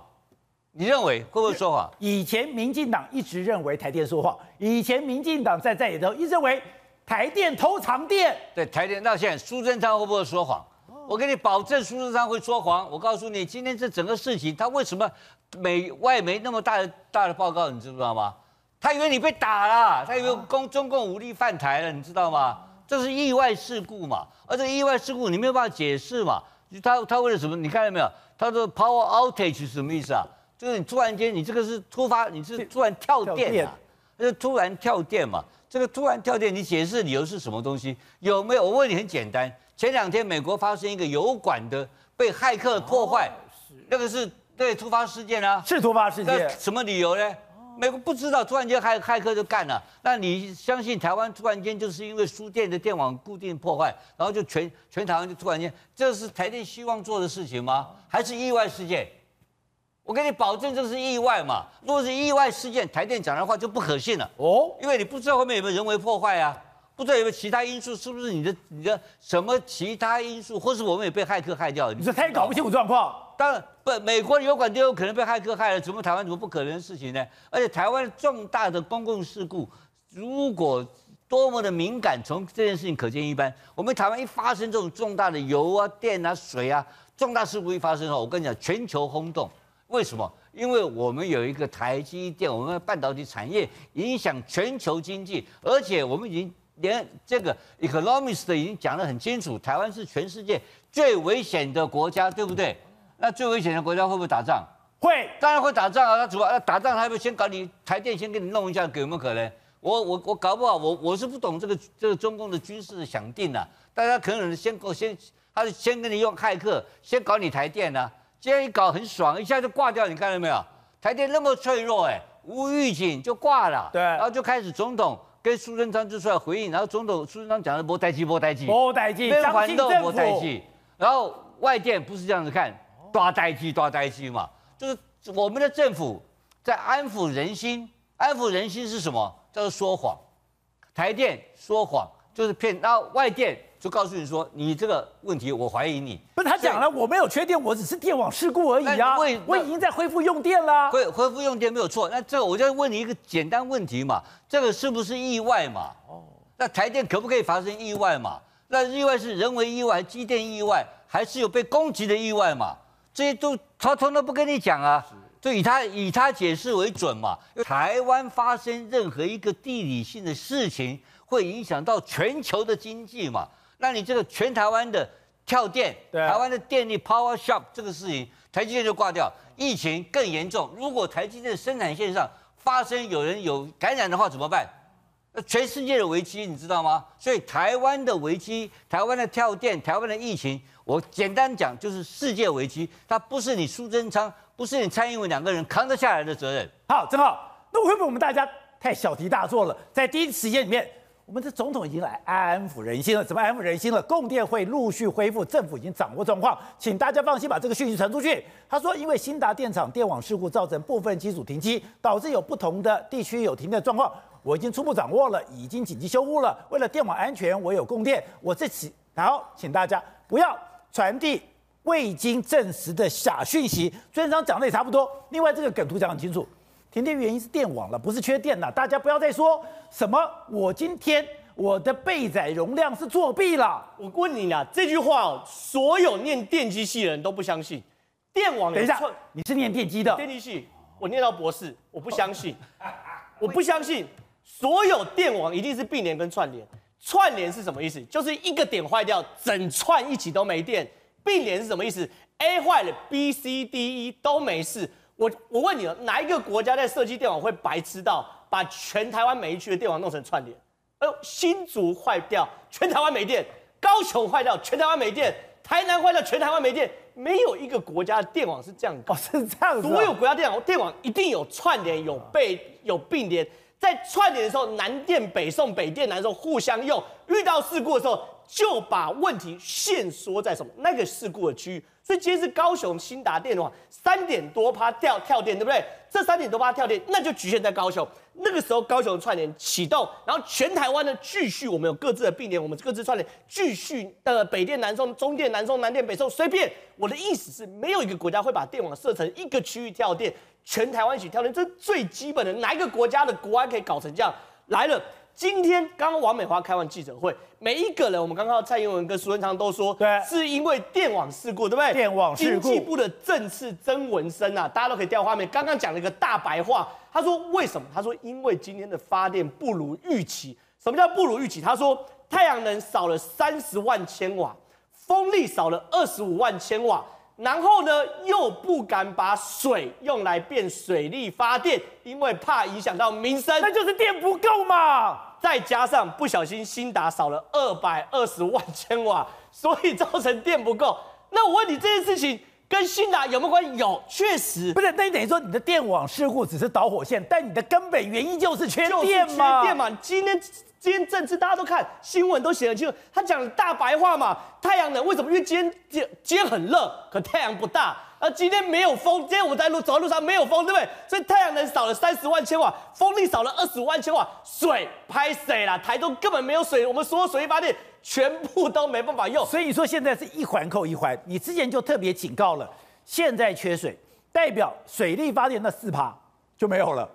你认为会不会说谎？以前民进党一直认为台电说谎。以前民进党在在野头一直认为。台电偷藏电，对台电到现在，苏贞昌会不会说谎？我给你保证，苏贞昌会说谎。我告诉你，今天这整个事情，他为什么美外媒那么大的大的报告，你知不知道吗？他以为你被打了，他以为中中共武力犯台了，你知道吗？这是意外事故嘛，而这意外事故你没有办法解释嘛。他他为了什么？你看到没有？他说 power outage 是什么意思啊？就是你突然间，你这个是突发，你是突然跳电啊，就突然跳电嘛。这个突然跳电，你解释理由是什么东西？有没有？我问你，很简单。前两天美国发生一个油管的被骇客破坏，那个是对突发事件啊，是突发事件。什么理由呢？美国不知道，突然间骇骇客就干了。那你相信台湾突然间就是因为输电的电网固定破坏，然后就全全台湾就突然间，这是台电希望做的事情吗？还是意外事件？我给你保证，这是意外嘛？如果是意外事件，台电讲的话就不可信了哦，因为你不知道后面有没有人为破坏啊，不知道有没有其他因素，是不是你的你的什么其他因素，或是我们也被骇客害掉？你说他也搞不清楚状况。当然不，美国的油管都有可能被骇客害了，怎么台湾怎么不可能的事情呢？而且台湾重大的公共事故，如果多么的敏感，从这件事情可见一斑。我们台湾一发生这种重大的油啊、电啊、水啊重大事故一发生后，我跟你讲，全球轰动。为什么？因为我们有一个台积电，我们的半导体产业影响全球经济，而且我们已经连这个 economist 已经讲得很清楚，台湾是全世界最危险的国家，对不对？那最危险的国家会不会打仗？会，当然会打仗啊！他主要打仗，他不先搞你台电，先给你弄一下，有没有可能？我我我搞不好，我我是不懂这个这个中共的军事的想定啊。大家可能先够先，他是先跟你用骇客，先搞你台电呢、啊。今天一搞很爽，一下就挂掉，你看到没有？台电那么脆弱，哎，无预警就挂了。对，然后就开始总统跟苏贞昌就出来回应，然后总统苏贞昌讲的“波代机，波代机，波代机，相信政府”，然后外电不是这样子看，抓代机，抓代机嘛，就是我们的政府在安抚人心，安抚人心是什么？叫做说谎。台电说谎就是骗，然后外电。就告诉你说，你这个问题我怀疑你。不是他讲了，我没有缺电，我只是电网事故而已啊。我已经在恢复用电了。恢恢复用电没有错。那这我就问你一个简单问题嘛，这个是不是意外嘛？哦。那台电可不可以发生意外嘛？那意外是人为意外、机电意外，还是有被攻击的意外嘛？这些都他通通不跟你讲啊，就以他以他解释为准嘛。台湾发生任何一个地理性的事情，会影响到全球的经济嘛？那你这个全台湾的跳电，台湾的电力 power shop 这个事情，台积电就挂掉。疫情更严重，如果台积电生产线上发生有人有感染的话怎么办？全世界的危机，你知道吗？所以台湾的危机，台湾的跳电，台湾的疫情，我简单讲就是世界危机，它不是你苏贞昌，不是你蔡英文两个人扛得下来的责任。好，正好，那会不会我们大家太小题大做了？在第一时间里面，我们的总统已经来安抚人心了，怎么安抚人心了？供电会陆续恢复，政府已经掌握状况，请大家放心，把这个讯息传出去。他说，因为兴达电厂电网事故造成部分机组停机，导致有不同的地区有停电状况。我已经初步掌握了，已经紧急修复了。为了电网安全，我有供电。我这次然后请大家不要传递未经证实的假讯息。专长讲的也差不多。另外，这个梗图讲很清楚，停电原因是电网了，不是缺电了。大家不要再说什么我今天我的备载容量是作弊了。我问你啦，这句话哦，所有念电机系的人都不相信。电网等一下，你是念电机的？电机系，我念到博士，我不相信，我不相信。所有电网一定是并联跟串联，串联是什么意思？就是一个点坏掉，整串一起都没电。并联是什么意思？A 坏了，B、C、D、E 都没事。我我问你了，哪一个国家在设计电网会白痴到把全台湾每一区的电网弄成串联？哎呦，新竹坏掉，全台湾没电；高雄坏掉，全台湾没电；台南坏掉，全台湾没电。没有一个国家的电网是这样搞，哦，是这样子。所有国家电网电网一定有串联、有备、有并联。在串联的时候，南电北送，北电南送，互相用。遇到事故的时候，就把问题限缩在什么那个事故的区域。所以今天是高雄兴达电网三点多趴跳跳电，对不对？这三点多趴跳电，那就局限在高雄。那个时候高雄串联启动，然后全台湾的继续，我们有各自的并联，我们各自串联继续的北电南送，中电南送，南电北送，随便。我的意思是，没有一个国家会把电网设成一个区域跳电。全台湾一起跳电，这是最基本的。哪一个国家的国安可以搞成这样？来了，今天刚刚王美花开完记者会，每一个人，我们刚刚蔡英文跟苏贞昌都说，对，是因为电网事故，对不对？电网事故。经济部的政次曾文生啊，大家都可以调画面。刚刚讲了一个大白话，他说为什么？他说因为今天的发电不如预期。什么叫不如预期？他说太阳能少了三十万千瓦，风力少了二十五万千瓦。然后呢，又不敢把水用来变水力发电，因为怕影响到民生，那就是电不够嘛。再加上不小心兴达少了二百二十万千瓦，所以造成电不够。那我问你，这件事情跟兴达有没有关系？有，确实。不是，那你等于说你的电网事故只是导火线，但你的根本原因就是缺电嘛？缺电嘛？今天。今天政治大家都看新闻，都写得清楚。他讲大白话嘛，太阳能为什么？因为今天今天很热，可太阳不大。而今天没有风，今天我们在路走在路上没有风，对不对？所以太阳能少了三十万千瓦，风力少了二十五万千瓦，水拍水啦？台东根本没有水，我们所有水力发电全部都没办法用。所以说现在是一环扣一环，你之前就特别警告了，现在缺水，代表水力发电那四趴就没有了。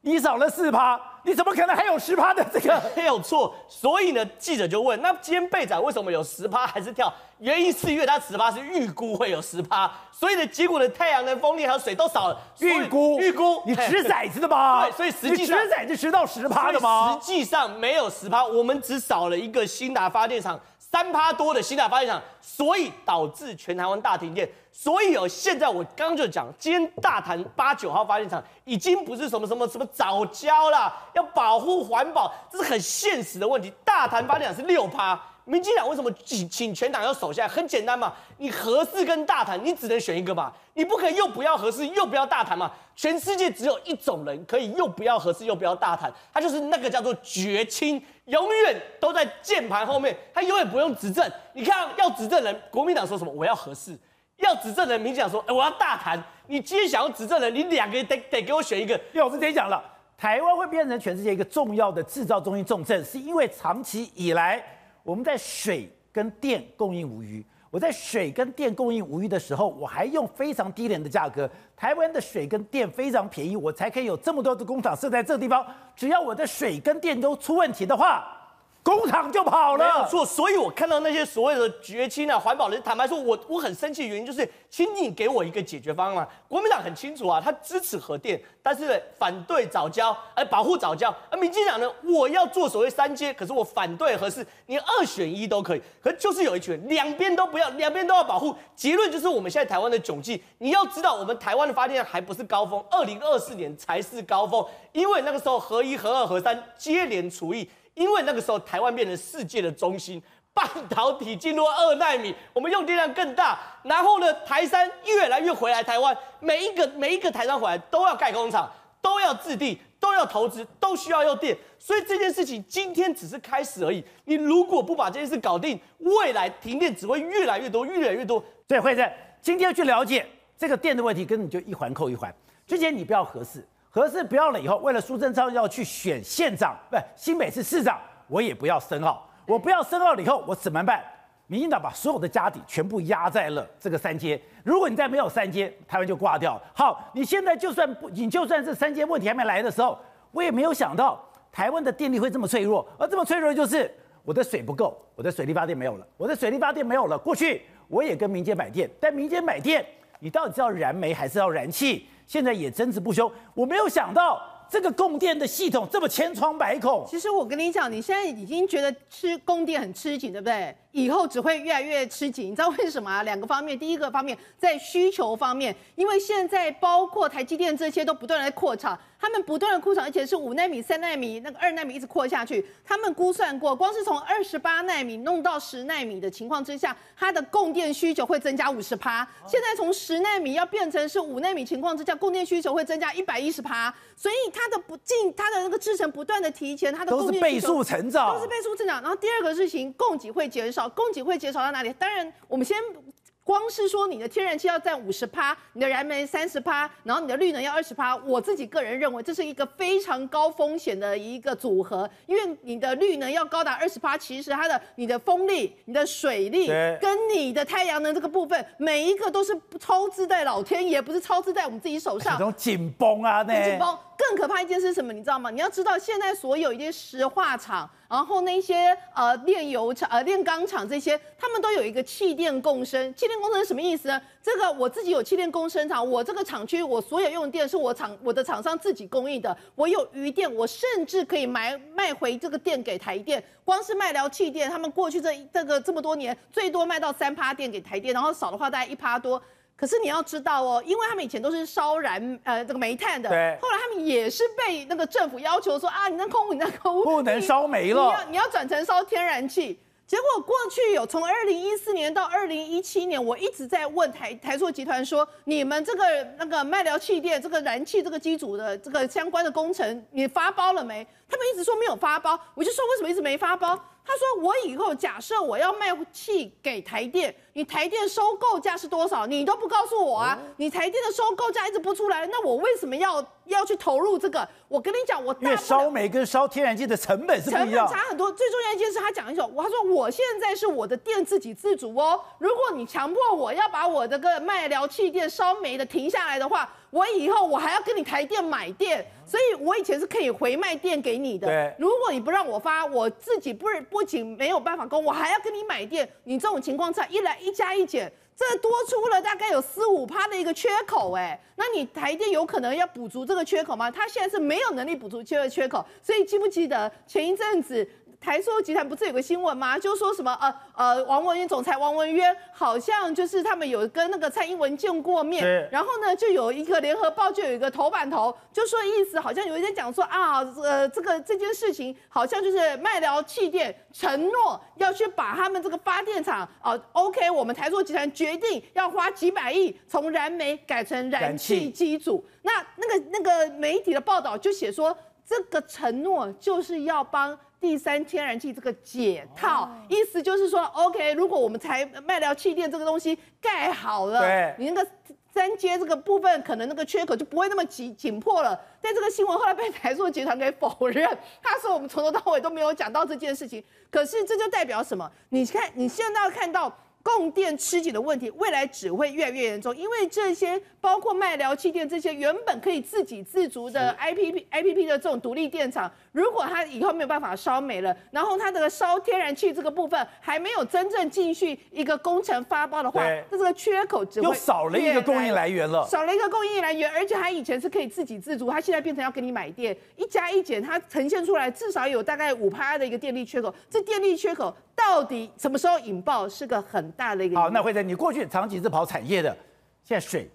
你少了四趴，你怎么可能还有十趴的这个？没有错，所以呢，记者就问：那今天备载为什么有十趴还是跳？原因是因为它十趴是预估会有十趴，所以呢，结果的太阳能、风力还有水都少了。预估预估，你掷骰子的吗？对，所以实际上掷骰子掷到十趴的吗？实际上没有十趴，我们只少了一个兴达发电厂。三趴多的西大发电厂，所以导致全台湾大停电。所以哦，现在我刚刚就讲，今天大潭八九号发电厂已经不是什么什么什么早交啦，要保护环保，这是很现实的问题。大潭发电厂是六趴。民进党为什么请请全党要守下来？很简单嘛，你合适跟大谈，你只能选一个嘛，你不可以又不要合适又不要大谈嘛。全世界只有一种人可以又不要合适又不要大谈，他就是那个叫做绝亲，永远都在键盘后面，他永远不用执政。你看要执政人，国民党说什么？我要合适，要执政人，民进党说，哎，我要大谈。你今天想要执政人，你两个得得给我选一个。因为我们之前讲了，台湾会变成全世界一个重要的制造中心重镇，是因为长期以来。我们在水跟电供应无虞，我在水跟电供应无虞的时候，我还用非常低廉的价格，台湾的水跟电非常便宜，我才可以有这么多的工厂设在这地方。只要我的水跟电都出问题的话，工厂就跑了没有。错，所以我看到那些所谓的绝亲啊、环保人，坦白说我，我很生气的原因就是，请你给我一个解决方案。国民党很清楚啊，他支持核电，但是反对藻礁，而保护藻礁。而民进党呢，我要做所谓三阶，可是我反对核四，你二选一都可以。可就是有一群人，两边都不要，两边都要保护。结论就是我们现在台湾的窘境。你要知道，我们台湾的发电量还不是高峰，二零二四年才是高峰，因为那个时候核一、核二、核三接连除役。因为那个时候台湾变成世界的中心，半导体进入二纳米，我们用电量更大。然后呢，台商越来越回来台湾，每一个每一个台商回来都要盖工厂，都要置地，都要投资，都需要用电。所以这件事情今天只是开始而已。你如果不把这件事搞定，未来停电只会越来越多，越来越多。所以惠贞今天要去了解这个电的问题，跟你就一环扣一环。之前你不要合适。核四不要了以后，为了苏贞昌要去选县长，不是，新北市市长，我也不要深奥，我不要深奥了以后，我怎么办？民进党把所有的家底全部压在了这个三阶，如果你再没有三阶，台湾就挂掉。好，你现在就算不，你就算是三阶问题还没来的时候，我也没有想到台湾的电力会这么脆弱，而这么脆弱就是我的水不够，我的水力发电没有了，我的水力发电没有了。过去我也跟民间买电，但民间买电，你到底是要燃煤还是要燃气？现在也争执不休，我没有想到这个供电的系统这么千疮百孔。其实我跟你讲，你现在已经觉得吃供电很吃紧，对不对？以后只会越来越吃紧，你知道为什么啊？两个方面，第一个方面在需求方面，因为现在包括台积电这些都不断的在扩产，他们不断的扩厂，而且是五纳米、三纳米、那个二纳米一直扩下去。他们估算过，光是从二十八纳米弄到十纳米的情况之下，它的供电需求会增加五十趴。现在从十纳米要变成是五纳米情况之下，供电需求会增加一百一十趴。所以它的不进，它的那个制程不断的提前，它的供电都是倍数成长，都是倍数成长。然后第二个事情，供给会减少。供给会减少到哪里？当然，我们先光是说你的天然气要占五十趴，你的燃煤三十趴，然后你的绿能要二十趴。我自己个人认为这是一个非常高风险的一个组合，因为你的绿能要高达二十趴，其实它的你的风力、你的水力跟你的太阳能这个部分，每一个都是超支在老天爷，不是超支在我们自己手上。这种紧绷啊，那紧绷。更可怕一件事是什么？你知道吗？你要知道，现在所有一些石化厂，然后那些呃炼油厂、呃炼钢厂这些，他们都有一个气电共生。气电共生是什么意思呢？这个我自己有气电共生厂，我这个厂区我所有用电是我厂我的厂商自己供应的，我有余电，我甚至可以买卖回这个电给台电。光是麦寮气电，他们过去这这个这么多年，最多卖到三趴电给台电，然后少的话大概一趴多。可是你要知道哦，因为他们以前都是烧燃呃这个煤炭的，对，后来他们也是被那个政府要求说啊，你那空污，你那空污不能烧煤了，你要你要转成烧天然气。结果过去有从二零一四年到二零一七年，我一直在问台台塑集团说，你们这个那个麦寮气电这个燃气这个机组的这个相关的工程，你发包了没？他们一直说没有发包，我就说为什么一直没发包？他说：“我以后假设我要卖气给台电，你台电收购价是多少？你都不告诉我啊！你台电的收购价一直不出来，那我为什么要要去投入这个？我跟你讲，我因为烧煤跟烧天然气的成本是不一样，成本差很多。最重要一件事，他讲一句，他说我现在是我的电自给自足哦。如果你强迫我要把我这个卖聊气电烧煤的停下来的话。”我以后我还要跟你台电买电，所以我以前是可以回卖电给你的。对，如果你不让我发，我自己不不仅没有办法供，我还要跟你买电。你这种情况下，一来一加一减，这多出了大概有四五趴的一个缺口，哎，那你台电有可能要补足这个缺口吗？他现在是没有能力补足这个缺口，所以记不记得前一阵子？台塑集团不是有个新闻吗？就说什么呃呃，王文渊总裁王文渊好像就是他们有跟那个蔡英文见过面，然后呢，就有一个联合报就有一个头版头，就说意思好像有一点讲说啊，呃，这个这件事情好像就是麦寮气电承诺要去把他们这个发电厂啊，OK，我们台塑集团决定要花几百亿从燃煤改成燃气机组，那那个那个媒体的报道就写说，这个承诺就是要帮。第三天然气这个解套，意思就是说，OK，如果我们才麦寮气电这个东西盖好了，对，你那个三接这个部分可能那个缺口就不会那么紧紧迫了。但这个新闻后来被台塑集团给否认，他说我们从头到尾都没有讲到这件事情。可是这就代表什么？你看你现在要看到供电吃紧的问题，未来只会越来越严重，因为这些包括卖寮气电这些原本可以自给自足的 IPP IPP 的这种独立电厂，如果它以后没有办法烧煤了，然后它这个烧天然气这个部分还没有真正进去一个工程发包的话，那这个缺口只会又少了一个供应来源了，少了一个供应来源，而且它以前是可以自给自足，它现在变成要给你买电，一加一减，它呈现出来至少有大概五趴的一个电力缺口，这电力缺口到底什么时候引爆，是个很大的一个。好，那惠珍，你过去长期是跑产业的，现在水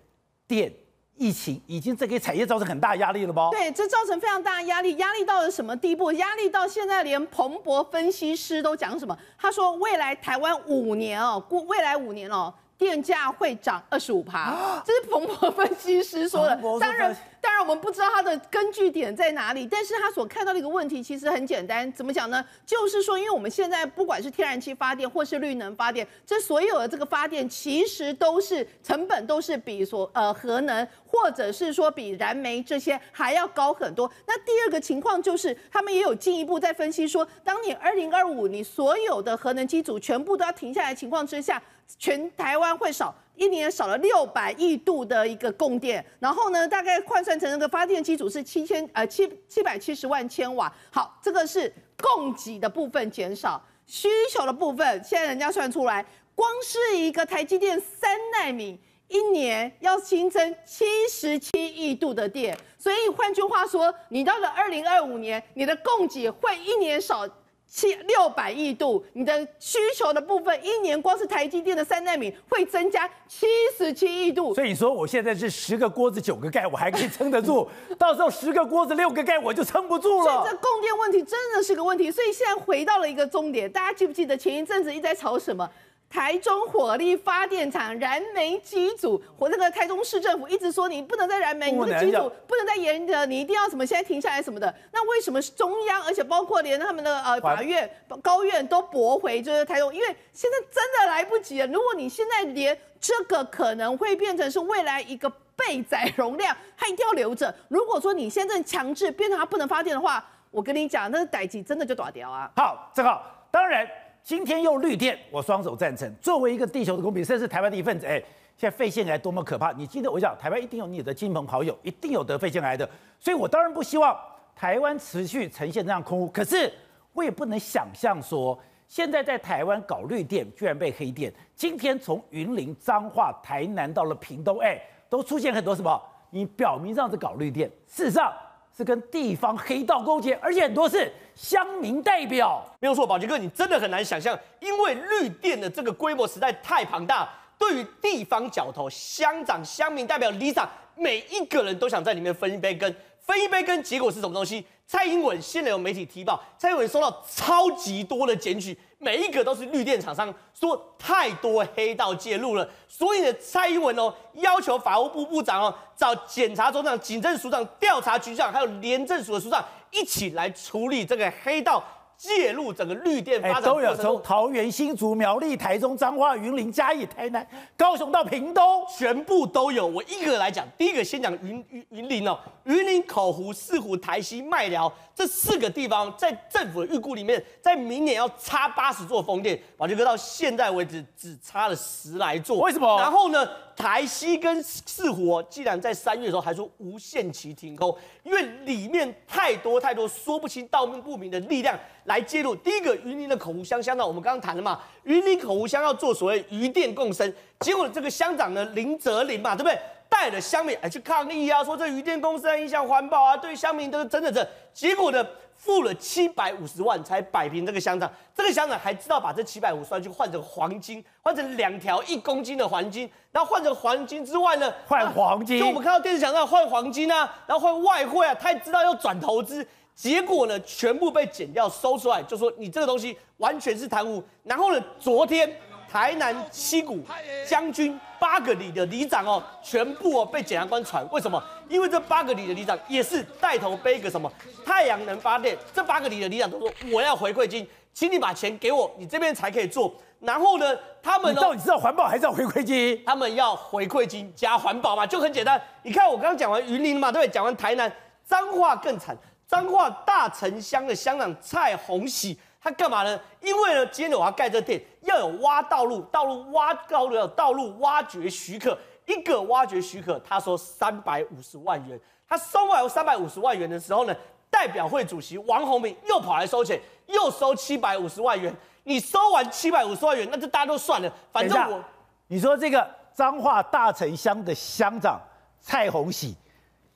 电疫情已经这给产业造成很大压力了吧？对，这造成非常大的压力，压力到了什么地步？压力到现在连彭博分析师都讲什么？他说未来台湾五年哦，过未来五年哦。电价会涨二十五趴，这是彭博分析师说的。当然，当然我们不知道他的根据点在哪里，但是他所看到的一个问题其实很简单，怎么讲呢？就是说，因为我们现在不管是天然气发电或是绿能发电，这所有的这个发电其实都是成本都是比所呃核能或者是说比燃煤这些还要高很多。那第二个情况就是，他们也有进一步在分析说，当你二零二五你所有的核能机组全部都要停下来情况之下。全台湾会少一年少了六百亿度的一个供电，然后呢，大概换算成那个发电机组是七千呃七七百七十万千瓦。好，这个是供给的部分减少，需求的部分现在人家算出来，光是一个台积电三奈米一年要新增七十七亿度的电，所以换句话说，你到了二零二五年，你的供给会一年少。七六百亿度，你的需求的部分，一年光是台积电的三纳米会增加七十七亿度。所以你说我现在是十个锅子九个盖，我还可以撑得住，到时候十个锅子六个盖我就撑不住了。所以这供电问题真的是个问题。所以现在回到了一个终点，大家记不记得前一阵子一直在吵什么？台中火力发电厂燃煤机组，我那个台中市政府一直说你不能再燃煤，你这个机组不能再延着，你一定要什么现在停下来什么的。那为什么中央，而且包括连他们的呃法院、高院都驳回就是台中？因为现在真的来不及了。如果你现在连这个可能会变成是未来一个备载容量，它一定要留着。如果说你现在强制变成它不能发电的话，我跟你讲，那个代志真的就大条啊。好，正好，当然。今天用绿电，我双手赞成。作为一个地球的公民，甚至是台湾的一份子，哎，现在肺腺癌多么可怕！你记得我讲，台湾一定有你的亲朋好友，一定有得肺腺癌的。所以我当然不希望台湾持续呈现这样空污。可是我也不能想象说，现在在台湾搞绿电，居然被黑电。今天从云林、彰化、台南到了屏东，哎，都出现很多什么？你表面上是搞绿电，事实上。是跟地方黑道勾结，而且很多是乡民代表。没有错，宝杰哥，你真的很难想象，因为绿电的这个规模实在太庞大，对于地方角头、乡长、乡民代表、里长，每一个人都想在里面分一杯羹。分一杯羹，结果是什么东西？蔡英文现在有媒体提报，蔡英文收到超级多的检举。每一个都是绿电厂商说太多黑道介入了，所以呢，蔡英文哦要求法务部部长哦找检察总长、警政署长、调查局长，还有廉政署的署长一起来处理这个黑道。介入整个绿电发展、欸、都有，从桃园、新竹、苗栗、台中、彰化、云林、嘉义、台南、高雄到屏东，全部都有。我一个来讲，第一个先讲云云云林哦，云林口湖、四湖、台西、麦寮这四个地方，在政府的预估里面，在明年要插八十座风电，宝杰哥到现在为止只插了十来座，为什么？然后呢？台西跟四湖，既然在三月的时候还说无限期停工，因为里面太多太多说不清道不明的力量来介入。第一个，云林的口湖乡乡长，我们刚刚谈了嘛，云林口湖乡要做所谓鱼电共生，结果这个乡长呢林泽林嘛，对不对？带了乡民哎去抗议啊，说这渔电公司影响环保啊，对乡民都是真的这，结果呢？付了七百五十万才摆平这个乡长，这个乡长还知道把这七百五十万去换成黄金，换成两条一公斤的黄金，然后换成黄金之外呢，换黄金，就我们看到电视墙上换黄金啊，然后换外汇啊，他也知道要转投资，结果呢全部被剪掉收出来，就说你这个东西完全是贪污，然后呢昨天。台南七股将军八个里的里长哦，全部哦被检察官传，为什么？因为这八个里的里长也是带头背一个什么太阳能发电，这八个里的里长都说我要回馈金，请你把钱给我，你这边才可以做。然后呢，他们到底是要环保还是要回馈金？他们要回馈金加环保嘛，就很简单。你看我刚刚讲完云林嘛，对不对？讲完台南，彰化更惨，彰化大城乡的乡长蔡鸿喜。他干嘛呢？因为呢，今天我要盖这店，要有挖道路、道路挖高的道路挖掘许可，一个挖掘许可，他说三百五十万元。他收完三百五十万元的时候呢，代表会主席王鸿铭又跑来收钱，又收七百五十万元。你收完七百五十万元，那就大家都算了。反正我，你说这个彰化大城乡的乡长蔡鸿喜，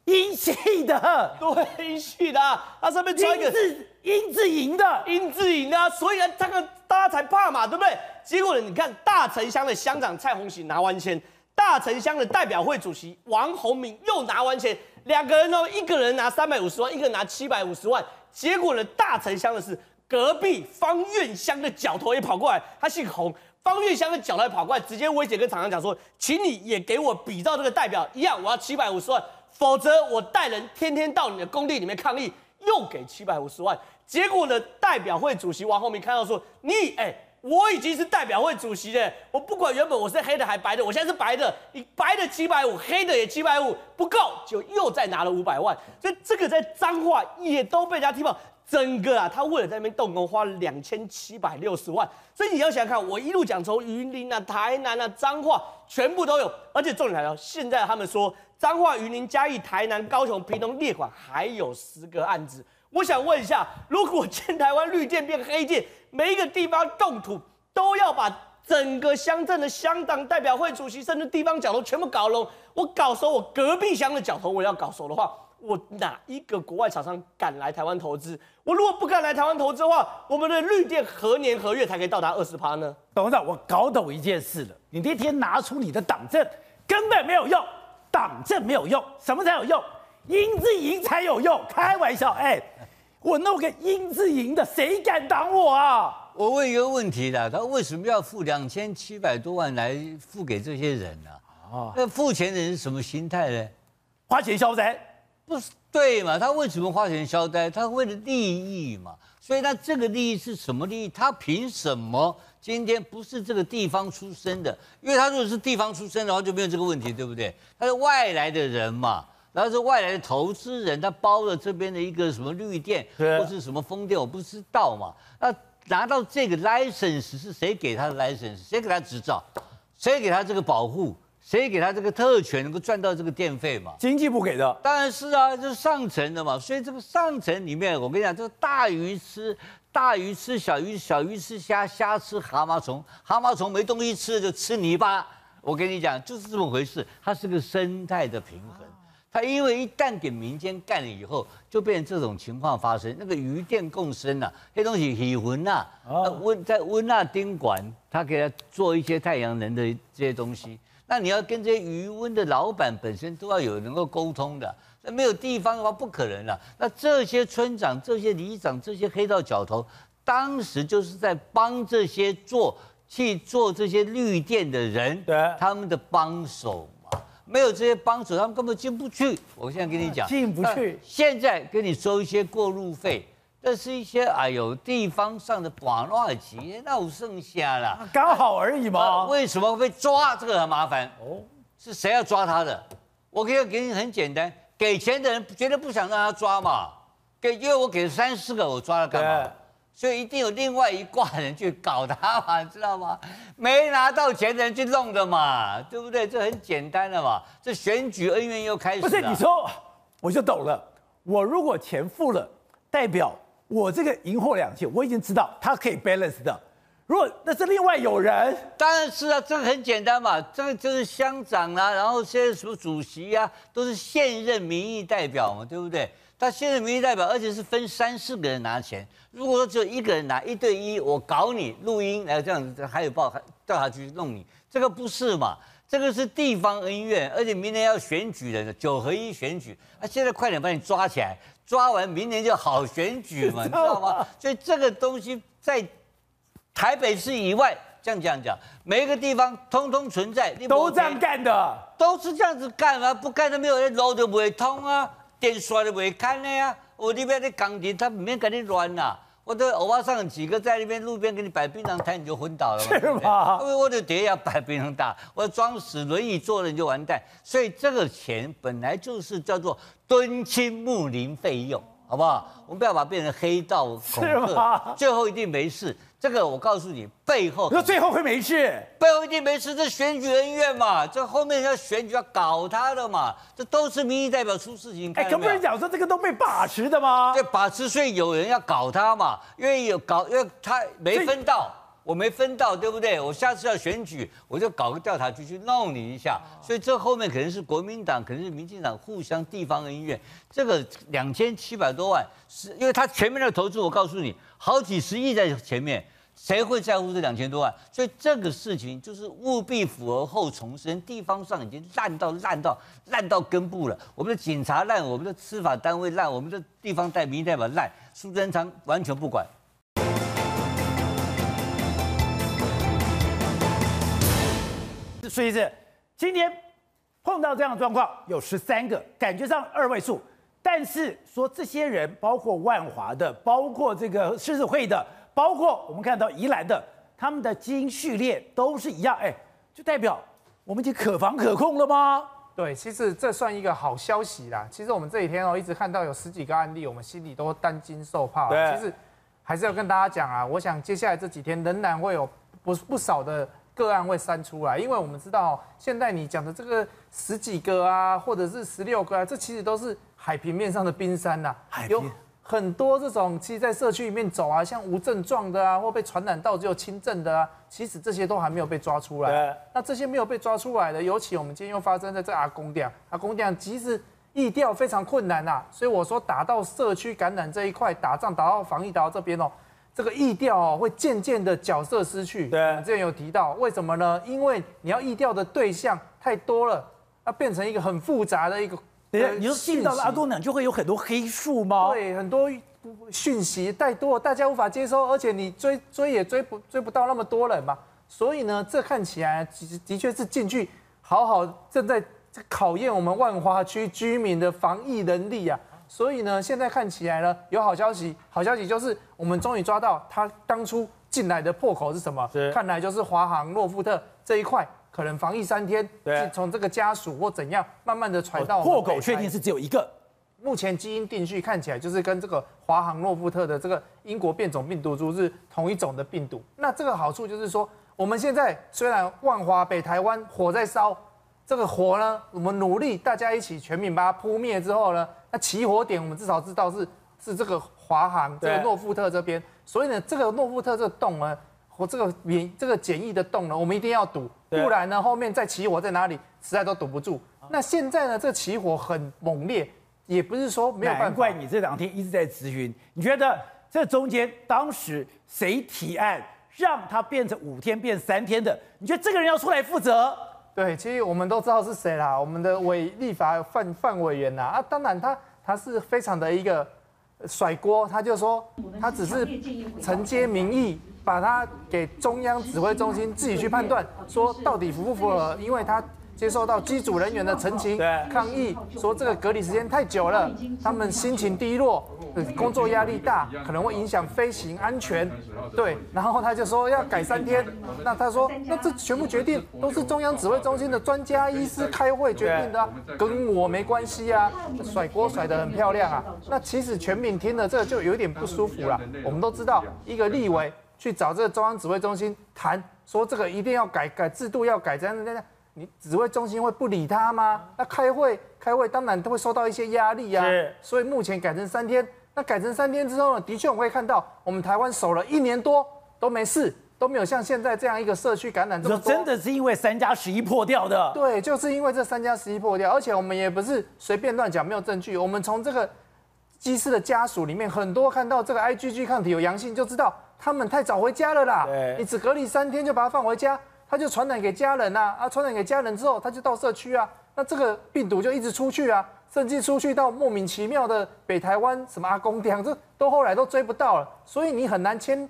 英系的，对，英系的，他上面穿一个英字营的，英字营的，所以呢，这个大家才怕嘛，对不对？结果呢，你看大城乡的乡长蔡鸿喜拿完钱，大城乡的代表会主席王鸿明又拿完钱。两个人哦，一个人拿三百五十万，一个人拿七百五十万。结果呢，大城乡的是隔壁方苑乡的角头也跑过来，他姓洪，方苑乡的角头也跑过来，直接威胁跟厂商讲说，请你也给我比照这个代表一样，我要七百五十万，否则我带人天天到你的工地里面抗议，又给七百五十万。结果呢，代表会主席王后明看到说，你哎。我已经是代表会主席了，我不管原本我是黑的还白的，我现在是白的，你白的七百五，黑的也七百五，不够就又再拿了五百万，所以这个在脏话也都被人家听爆，整个啊，他为了在那边动工花了两千七百六十万，所以你要想看，我一路讲从云林啊、台南啊、彰化全部都有，而且重点来了，现在他们说彰化、云林、嘉义、台南、高雄、屏东列管还有十个案子。我想问一下，如果全台湾绿电变黑电，每一个地方动土都要把整个乡镇的乡党、代表会主席，甚至地方角头全部搞拢，我搞熟我隔壁乡的角头，我要搞熟的话，我哪一个国外厂商敢来台湾投资？我如果不敢来台湾投资的话，我们的绿电何年何月才可以到达二十趴呢？董事长，我搞懂一件事了，你那天拿出你的党证，根本没有用，党证没有用，什么才有用？英字营才有用，开玩笑，哎。我弄个英字营的，谁敢挡我啊？我问一个问题啦，他为什么要付两千七百多万来付给这些人呢？啊，那付钱的人是什么心态呢？花钱消灾？不是对嘛？他为什么花钱消灾？他为了利益嘛。所以他这个利益是什么利益？他凭什么今天不是这个地方出生的？因为他如果是地方出生的话，就没有这个问题，对不对？他是外来的人嘛。然后是外来的投资人，他包了这边的一个什么绿电，或是什么风电，我不知道嘛。那拿到这个 license 是谁给他的 license？谁给他执照？谁给他这个保护？谁给他这个特权，能够赚到这个电费嘛？经济部给的。当然是啊，就是上层的嘛。所以这个上层里面，我跟你讲，这个大鱼吃大鱼吃小鱼，小鱼吃虾，虾吃蛤蟆虫，蛤蟆虫没东西吃就吃泥巴。我跟你讲，就是这么回事。它是个生态的平衡。它因为一旦给民间干了以后，就变成这种情况发生。那个鱼电共生呐、啊，那东西喜温呐，温在温纳丁馆，他给他做一些太阳能的这些东西。那你要跟这些渔温的老板本身都要有能够沟通的。那没有地方的话，不可能了。那这些村长、这些里长、这些黑道角头，当时就是在帮这些做去做这些绿电的人，对，他们的帮手。没有这些帮手，他们根本进不去。我现在跟你讲，进不去。现在跟你收一些过路费，这是一些哎呦地方上的寡乱级，那我剩下了，刚好而已嘛。为什么会抓？这个很麻烦哦。是谁要抓他的？我可以给你很简单，给钱的人绝对不想让他抓嘛。给，因为我给了三四个，我抓了干嘛？所以一定有另外一挂人去搞他嘛，知道吗？没拿到钱的人去弄的嘛，对不对？这很简单的嘛。这选举恩怨又开始了。不是你说，我就懂了。我如果钱付了，代表我这个银货两訖，我已经知道他可以 balance 的。如果那是另外有人，当然是啊，这个很简单嘛。这个就是乡长啊，然后现在什么主席啊，都是现任民意代表嘛，对不对？他现任民意代表，而且是分三四个人拿钱。如果说只有一个人拿一对一，我搞你录音，然后这样子还有报还调查局弄你，这个不是嘛？这个是地方恩怨，而且明年要选举的九合一选举，啊，现在快点把你抓起来，抓完明年就好选举嘛，你知道吗？所以这个东西在台北市以外，这样讲讲，每一个地方通通存在，都这样干的，都是这样子干啊？不干都没有人路就不会通啊。电刷都未看的呀，我那边的钢筋他没跟你乱呐，我的欧巴桑几个在那边路边给你摆槟榔摊，你就昏倒了嘛，是吗？因为我的碟要摆槟榔大，我装死轮椅坐了你就完蛋，所以这个钱本来就是叫做敦亲睦邻费用。好不好？我们不要把它变成黑道恐吓，最后一定没事。这个我告诉你，背后你说最后会没事？背后一定没事，这选举恩怨嘛，这后面要选举要搞他的嘛，这都是民意代表出事情。哎，可不是讲说这个都被把持的吗？对，把持，所以有人要搞他嘛，因为有搞，因为他没分到，我没分到，对不对？我下次要选举，我就搞个调查局去弄你一下。所以这后面可能是国民党，可能是民进党互相地方恩怨。这个两千七百多万，是因为他前面的投资，我告诉你，好几十亿在前面。谁会在乎这两千多万？所以这个事情就是务必腐而后重生，地方上已经烂到烂到烂到根部了。我们的警察烂，我们的司法单位烂，我们的地方代民代表烂，苏贞昌完全不管。所以是今天碰到这样的状况，有十三个，感觉上二位数，但是说这些人，包括万华的，包括这个狮子会的。包括我们看到宜兰的，他们的基因序列都是一样，哎，就代表我们已经可防可控了吗？对，其实这算一个好消息啦。其实我们这几天哦，一直看到有十几个案例，我们心里都担惊受怕。对，其实还是要跟大家讲啊，我想接下来这几天仍然会有不不少的个案会删出来，因为我们知道现在你讲的这个十几个啊，或者是十六个啊，这其实都是海平面上的冰山呐，海平。很多这种其实，在社区里面走啊，像无症状的啊，或被传染到只有轻症的啊，其实这些都还没有被抓出来。那这些没有被抓出来的，尤其我们今天又发生在这阿公店，阿公店其实疫调非常困难呐、啊。所以我说，打到社区感染这一块，打仗打到防疫打到这边哦，这个疫调哦会渐渐的角色失去。对。我们之前有提到，为什么呢？因为你要疫调的对象太多了，要变成一个很复杂的一个。对，你就进到了阿公店就会有很多黑数吗？对，很多讯息太多，大家无法接收，而且你追追也追不追不到那么多人嘛。所以呢，这看起来的确是进去好好正在考验我们万华区居民的防疫能力啊。所以呢，现在看起来呢，有好消息，好消息就是我们终于抓到他当初进来的破口是什么？是看来就是华航诺富特这一块。可能防疫三天，对，从这个家属或怎样，慢慢的传到破狗，确定是只有一个。目前基因定序看起来就是跟这个华航诺富特的这个英国变种病毒株是同一种的病毒。那这个好处就是说，我们现在虽然万华北台湾火在烧，这个火呢，我们努力大家一起全民把它扑灭之后呢，那起火点我们至少知道是是这个华航这个诺富特这边。所以呢，这个诺富特这个洞呢，和这个免这个简易的洞呢，我们一定要堵。不然呢，后面再起火在哪里，实在都堵不住。那现在呢，这起火很猛烈，也不是说没有办法。难怪你这两天一直在咨询，你觉得这中间当时谁提案让它变成五天变三天的？你觉得这个人要出来负责？对，其实我们都知道是谁啦，我们的委立法范范委员呐啊，当然他他是非常的一个甩锅，他就说他只是承接民意。把它给中央指挥中心自己去判断，说到底符不符合？因为他接受到机组人员的陈情抗议，说这个隔离时间太久了，他们心情低落，工作压力大，可能会影响飞行安全。对，然后他就说要改三天。那他说，那这全部决定都是中央指挥中心的专家医师开会决定的，跟我没关系啊，甩锅甩得很漂亮啊。那其实全民听了这个就有点不舒服了。我们都知道，一个立委。去找这个中央指挥中心谈，说这个一定要改改制度，要改这样这样，你指挥中心会不理他吗？那开会开会当然都会受到一些压力啊。所以目前改成三天，那改成三天之后呢，的确我们会看到，我们台湾守了一年多都没事，都没有像现在这样一个社区感染这么多。真的是因为三加十一破掉的？对，就是因为这三加十一破掉，而且我们也不是随便乱讲，没有证据。我们从这个机师的家属里面，很多看到这个 IgG 抗体有阳性，就知道。他们太早回家了啦！你只隔离三天就把他放回家，他就传染给家人呐啊！啊，传染给家人之后，他就到社区啊，那这个病毒就一直出去啊，甚至出去到莫名其妙的北台湾什么阿公店，这都后来都追不到了。所以你很难牵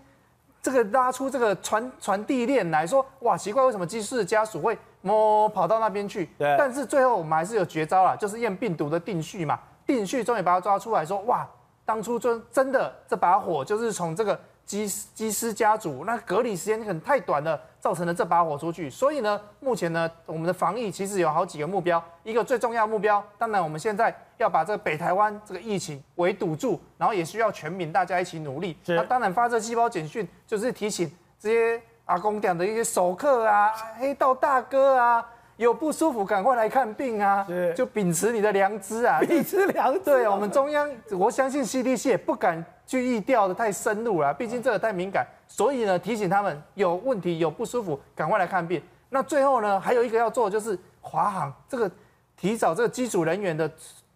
这个拉出这个传传递链来说，哇，奇怪，为什么机师的家属会摸跑到那边去？对。但是最后我们还是有绝招啦，就是验病毒的定序嘛，定序终于把他抓出来说，哇，当初真真的这把火就是从这个。机机师家族，那隔离时间可能太短了，造成了这把火出去。所以呢，目前呢，我们的防疫其实有好几个目标，一个最重要目标，当然我们现在要把这个北台湾这个疫情围堵住，然后也需要全民大家一起努力。那当然发射细胞简讯就是提醒这些阿公讲的一些熟客啊、黑道大哥啊。有不舒服，赶快来看病啊！就秉持你的良知啊！秉持良知。对，我们中央，我相信 CDC 也不敢去疫调的太深入了，毕竟这个太敏感。所以呢，提醒他们有问题、有不舒服，赶快来看病。那最后呢，还有一个要做的就是华航这个提早这个机组人员的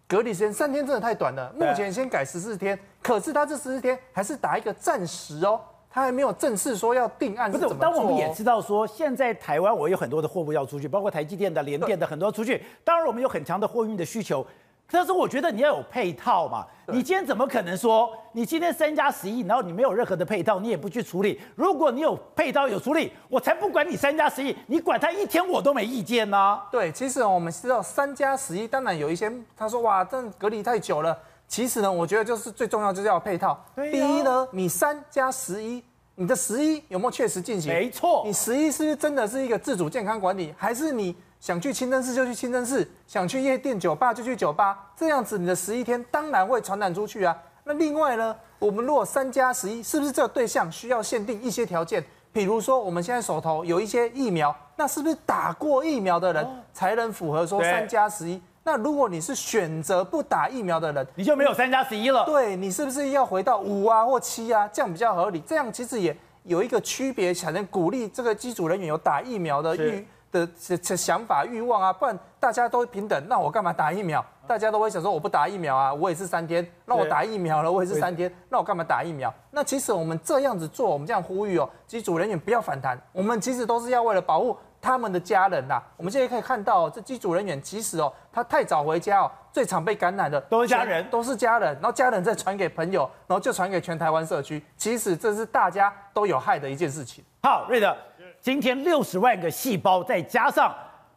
隔离时间三天真的太短了，目前先改十四天，可是他这十四天还是打一个暂时哦。他还没有正式说要定案是怎么做？当我们也知道说，现在台湾我有很多的货物要出去，包括台积电的、联电的很多出去。当然，我们有很强的货运的需求，但是我觉得你要有配套嘛。你今天怎么可能说你今天三加十一，然后你没有任何的配套，你也不去处理？如果你有配套有处理，我才不管你三加十一，你管他一天我都没意见呢、啊。对，其实我们知道三加十一，当然有一些他说哇，这隔离太久了。其实呢，我觉得就是最重要就是要配套。第一呢，你三加十一。你的十一有没有确实进行？没错，你十一是不是真的是一个自主健康管理，还是你想去清真寺就去清真寺，想去夜店酒吧就去酒吧？这样子你的十一天当然会传染出去啊。那另外呢，我们如果三加十一，是不是这个对象需要限定一些条件？比如说我们现在手头有一些疫苗，那是不是打过疫苗的人才能符合说三加十一？那如果你是选择不打疫苗的人，你就没有三加十一了。对，你是不是要回到五啊或七啊？这样比较合理。这样其实也有一个区别，才能鼓励这个机组人员有打疫苗的欲的想法欲望啊。不然大家都平等，那我干嘛打疫苗？大家都会想说我不打疫苗啊，我也是三天。那我打疫苗了，我也是三天。那我干嘛打疫苗？那其实我们这样子做，我们这样呼吁哦，机组人员不要反弹。我们其实都是要为了保护。他们的家人呐、啊，我们现在可以看到、哦，这机组人员其实哦，他太早回家哦，最常被感染的都是家人，都是家人，然后家人再传给朋友，然后就传给全台湾社区。其实这是大家都有害的一件事情。好，瑞德，今天六十万个细胞，再加上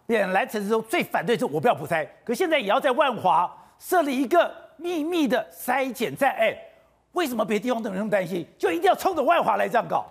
本来陈时中最反对是我不要普筛，可现在也要在万华设立一个秘密的筛检站。哎，为什么别的地方都那么担心，就一定要冲着万华来这样搞？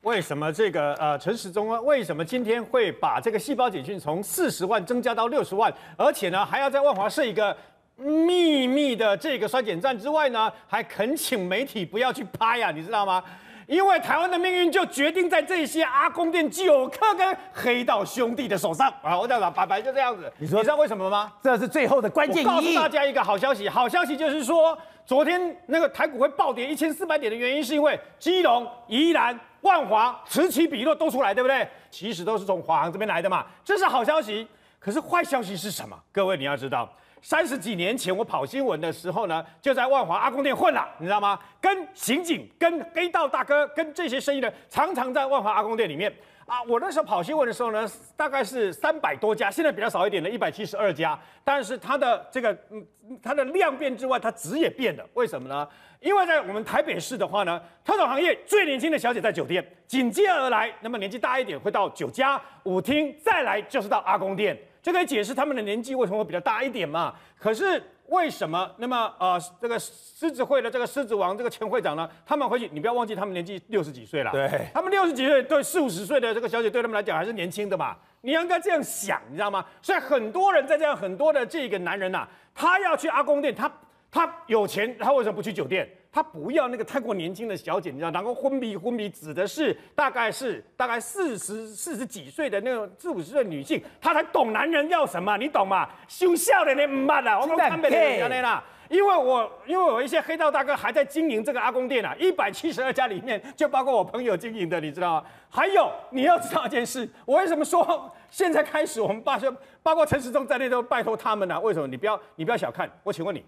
为什么这个呃陈时中啊？为什么今天会把这个细胞简讯从四十万增加到六十万？而且呢，还要在万华设一个秘密的这个筛检站之外呢，还恳请媒体不要去拍呀、啊，你知道吗？因为台湾的命运就决定在这些阿公店酒客跟黑道兄弟的手上啊！我讲了，白白就这样子。你说你知道为什么吗？这是最后的关键。告诉大家一个好消息，好消息就是说，昨天那个台股会暴跌一千四百点的原因，是因为基隆、宜兰。万华此起彼落都出来，对不对？其实都是从华航这边来的嘛，这是好消息。可是坏消息是什么？各位你要知道，三十几年前我跑新闻的时候呢，就在万华阿公店混了，你知道吗？跟刑警、跟黑道大哥、跟这些生意人，常常在万华阿公店里面。啊，我那时候跑新闻的时候呢，大概是三百多家，现在比较少一点的，一百七十二家。但是它的这个，嗯，它的量变之外，它质也变了。为什么呢？因为在我们台北市的话呢，特种行业最年轻的小姐在酒店，紧接而来，那么年纪大一点会到酒家、舞厅，再来就是到阿公店，就可以解释他们的年纪为什么会比较大一点嘛。可是。为什么？那么呃，这个狮子会的这个狮子王这个前会长呢？他们回去，你不要忘记，他们年纪六十几岁了。对，他们六十几岁，对四五十岁的这个小姐，对他们来讲还是年轻的嘛。你应该这样想，你知道吗？所以很多人在这样，很多的这个男人呐、啊，他要去阿公店，他他有钱，他为什么不去酒店？他不要那个太过年轻的小姐，你知道，然后昏迷昏迷指的是大概是大概四十四十几岁的那种四五十岁女性，她才懂男人要什么，你懂吗？羞笑的那慢啊，我们看别人家啦，因为我因为我一些黑道大哥还在经营这个阿公店啊，一百七十二家里面就包括我朋友经营的，你知道吗？还有你要知道一件事，我为什么说现在开始我们包包括陈时中在内都拜托他们呢、啊？为什么？你不要你不要小看我，请问你。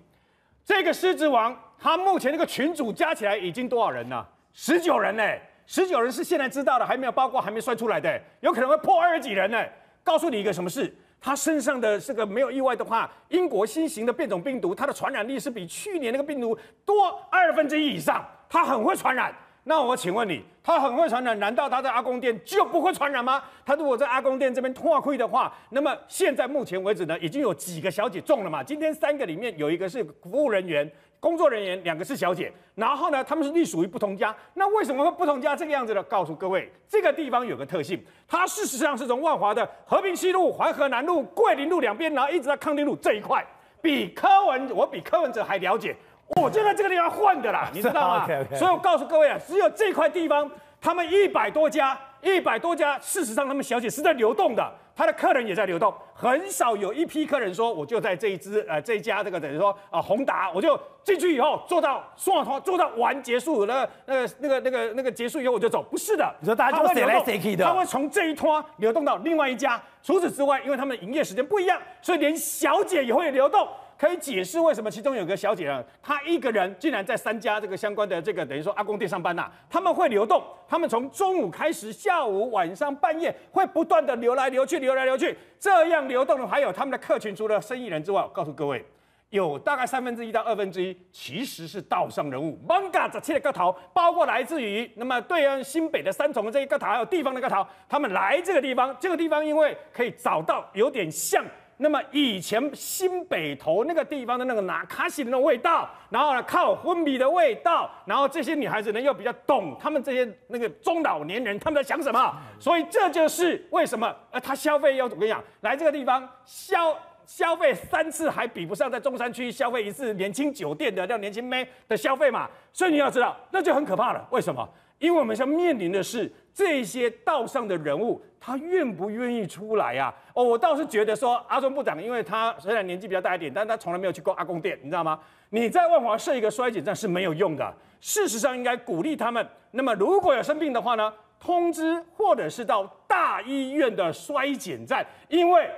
这个狮子王，他目前那个群组加起来已经多少人呢？十九人呢？十九人是现在知道的，还没有包括还没算出来的，有可能会破二十几人呢。告诉你一个什么事？他身上的这个没有意外的话，英国新型的变种病毒，它的传染力是比去年那个病毒多二分之一以上，它很会传染。那我请问你，他很会传染，难道他在阿公店就不会传染吗？他如果在阿公店这边拓亏的话，那么现在目前为止呢，已经有几个小姐中了嘛？今天三个里面有一个是服务人员，工作人员两个是小姐，然后呢，他们是隶属于不同家。那为什么会不同家这个样子呢？告诉各位，这个地方有个特性，它事实上是从万华的和平西路、淮河南路、桂林路两边，然后一直到康定路这一块，比柯文我比柯文哲还了解。我就在这个地方换的啦，你知道吗？Okay, okay. 所以我告诉各位啊，只有这块地方，他们一百多家，一百多家，事实上他们小姐是在流动的。他的客人也在流动，很少有一批客人说，我就在这一支呃这一家这个等于说啊宏达，我就进去以后做到双拖做到完结束，那那个那个那个那个结束以后我就走，不是的，你说大家就谁来谁去的，他会从这一拖流动到另外一家。除此之外，因为他们的营业时间不一样，所以连小姐也会流动。可以解释为什么其中有个小姐啊，她一个人竟然在三家这个相关的这个等于说阿公店上班呐、啊？他们会流动，他们从中午开始，下午、晚上、半夜会不断的流来流去，流来流去，这样流动的还有他们的客群，除了生意人之外，告诉各位，有大概三分之一到二分之一其实是道上人物。Manga 这七个头，包括来自于那么对岸新北的三重的这一个头，还有地方的个头，他们来这个地方，这个地方因为可以找到有点像。那么以前新北投那个地方的那个拿卡西的那种味道，然后呢靠昏迷的味道，然后这些女孩子呢又比较懂他们这些那个中老年人他们在想什么，所以这就是为什么呃他消费要怎么样来这个地方消消费三次还比不上在中山区消费一次年轻酒店的那年轻妹的消费嘛，所以你要知道那就很可怕了，为什么？因为我们现在面临的是这些道上的人物，他愿不愿意出来呀、啊？哦，我倒是觉得说阿中部长，因为他虽然年纪比较大一点，但他从来没有去过阿公店，你知道吗？你在万华设一个衰减站是没有用的。事实上，应该鼓励他们。那么如果有生病的话呢，通知或者是到大医院的衰减站。因为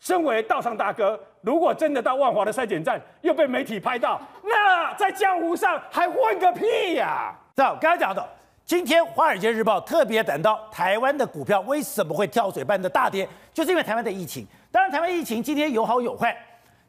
身为道上大哥，如果真的到万华的衰检站又被媒体拍到，那在江湖上还混个屁呀、啊！照刚才讲的。今天《华尔街日报》特别谈到台湾的股票为什么会跳水般的大跌，就是因为台湾的疫情。当然，台湾疫情今天有好有坏。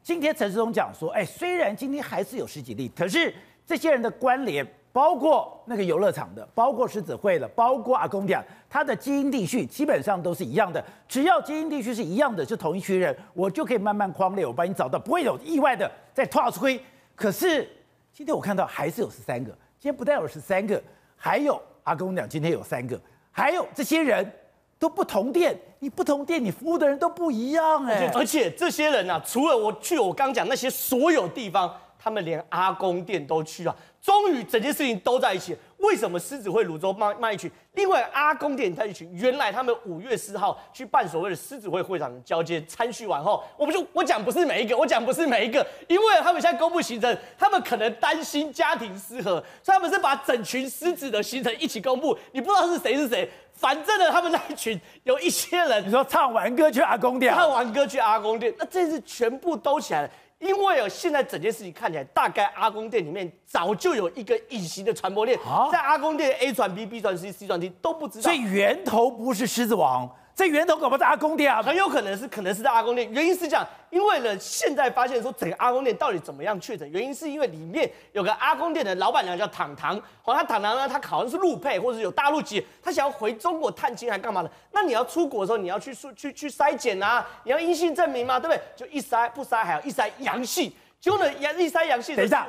今天陈世忠讲说，哎，虽然今天还是有十几例，可是这些人的关联，包括那个游乐场的，包括狮子会的，包括阿公店，他的基因地序基本上都是一样的。只要基因地序是一样的，是同一群人，我就可以慢慢框列，我帮你找到，不会有意外的再跳出去。可是今天我看到还是有十三个，今天不但有十三个。还有阿公讲，今天有三个，还有这些人都不同店，你不同店，你服务的人都不一样哎。而且这些人啊，除了我去我刚讲那些所有地方，他们连阿公店都去啊。终于整件事情都在一起。为什么狮子会泸州卖卖一群？另外阿公店在一群。原来他们五月四号去办所谓的狮子会会长交接参叙完后，我不就我讲不是每一个，我讲不是每一个，因为他们现在公布行程，他们可能担心家庭失和，所以他们是把整群狮子的行程一起公布。你不知道是谁是谁，反正呢，他们那一群有一些人，你说唱完歌去阿公店，唱完歌去阿公店，那这次全部都起来了。因为哦，现在整件事情看起来，大概阿公店里面早就有一个隐形的传播链，在阿公店 A 传 B，B 传 C，C 传 D 都不知道。所以源头不是狮子王。这源头搞不好在阿公店啊，很有可能是，可能是在阿公店。原因是这样，因为呢，现在发现说整个阿公店到底怎么样确诊，原因是因为里面有个阿公店的老板娘叫糖糖，好，他糖糖呢，她好像是陆配或者是有大陆籍，她想要回中国探亲还干嘛的？那你要出国的时候，你要去去去去筛检啊，你要阴性证明嘛，对不对？就一筛不筛，还有一筛阳性，结果呢，阳一筛阳性，等一下，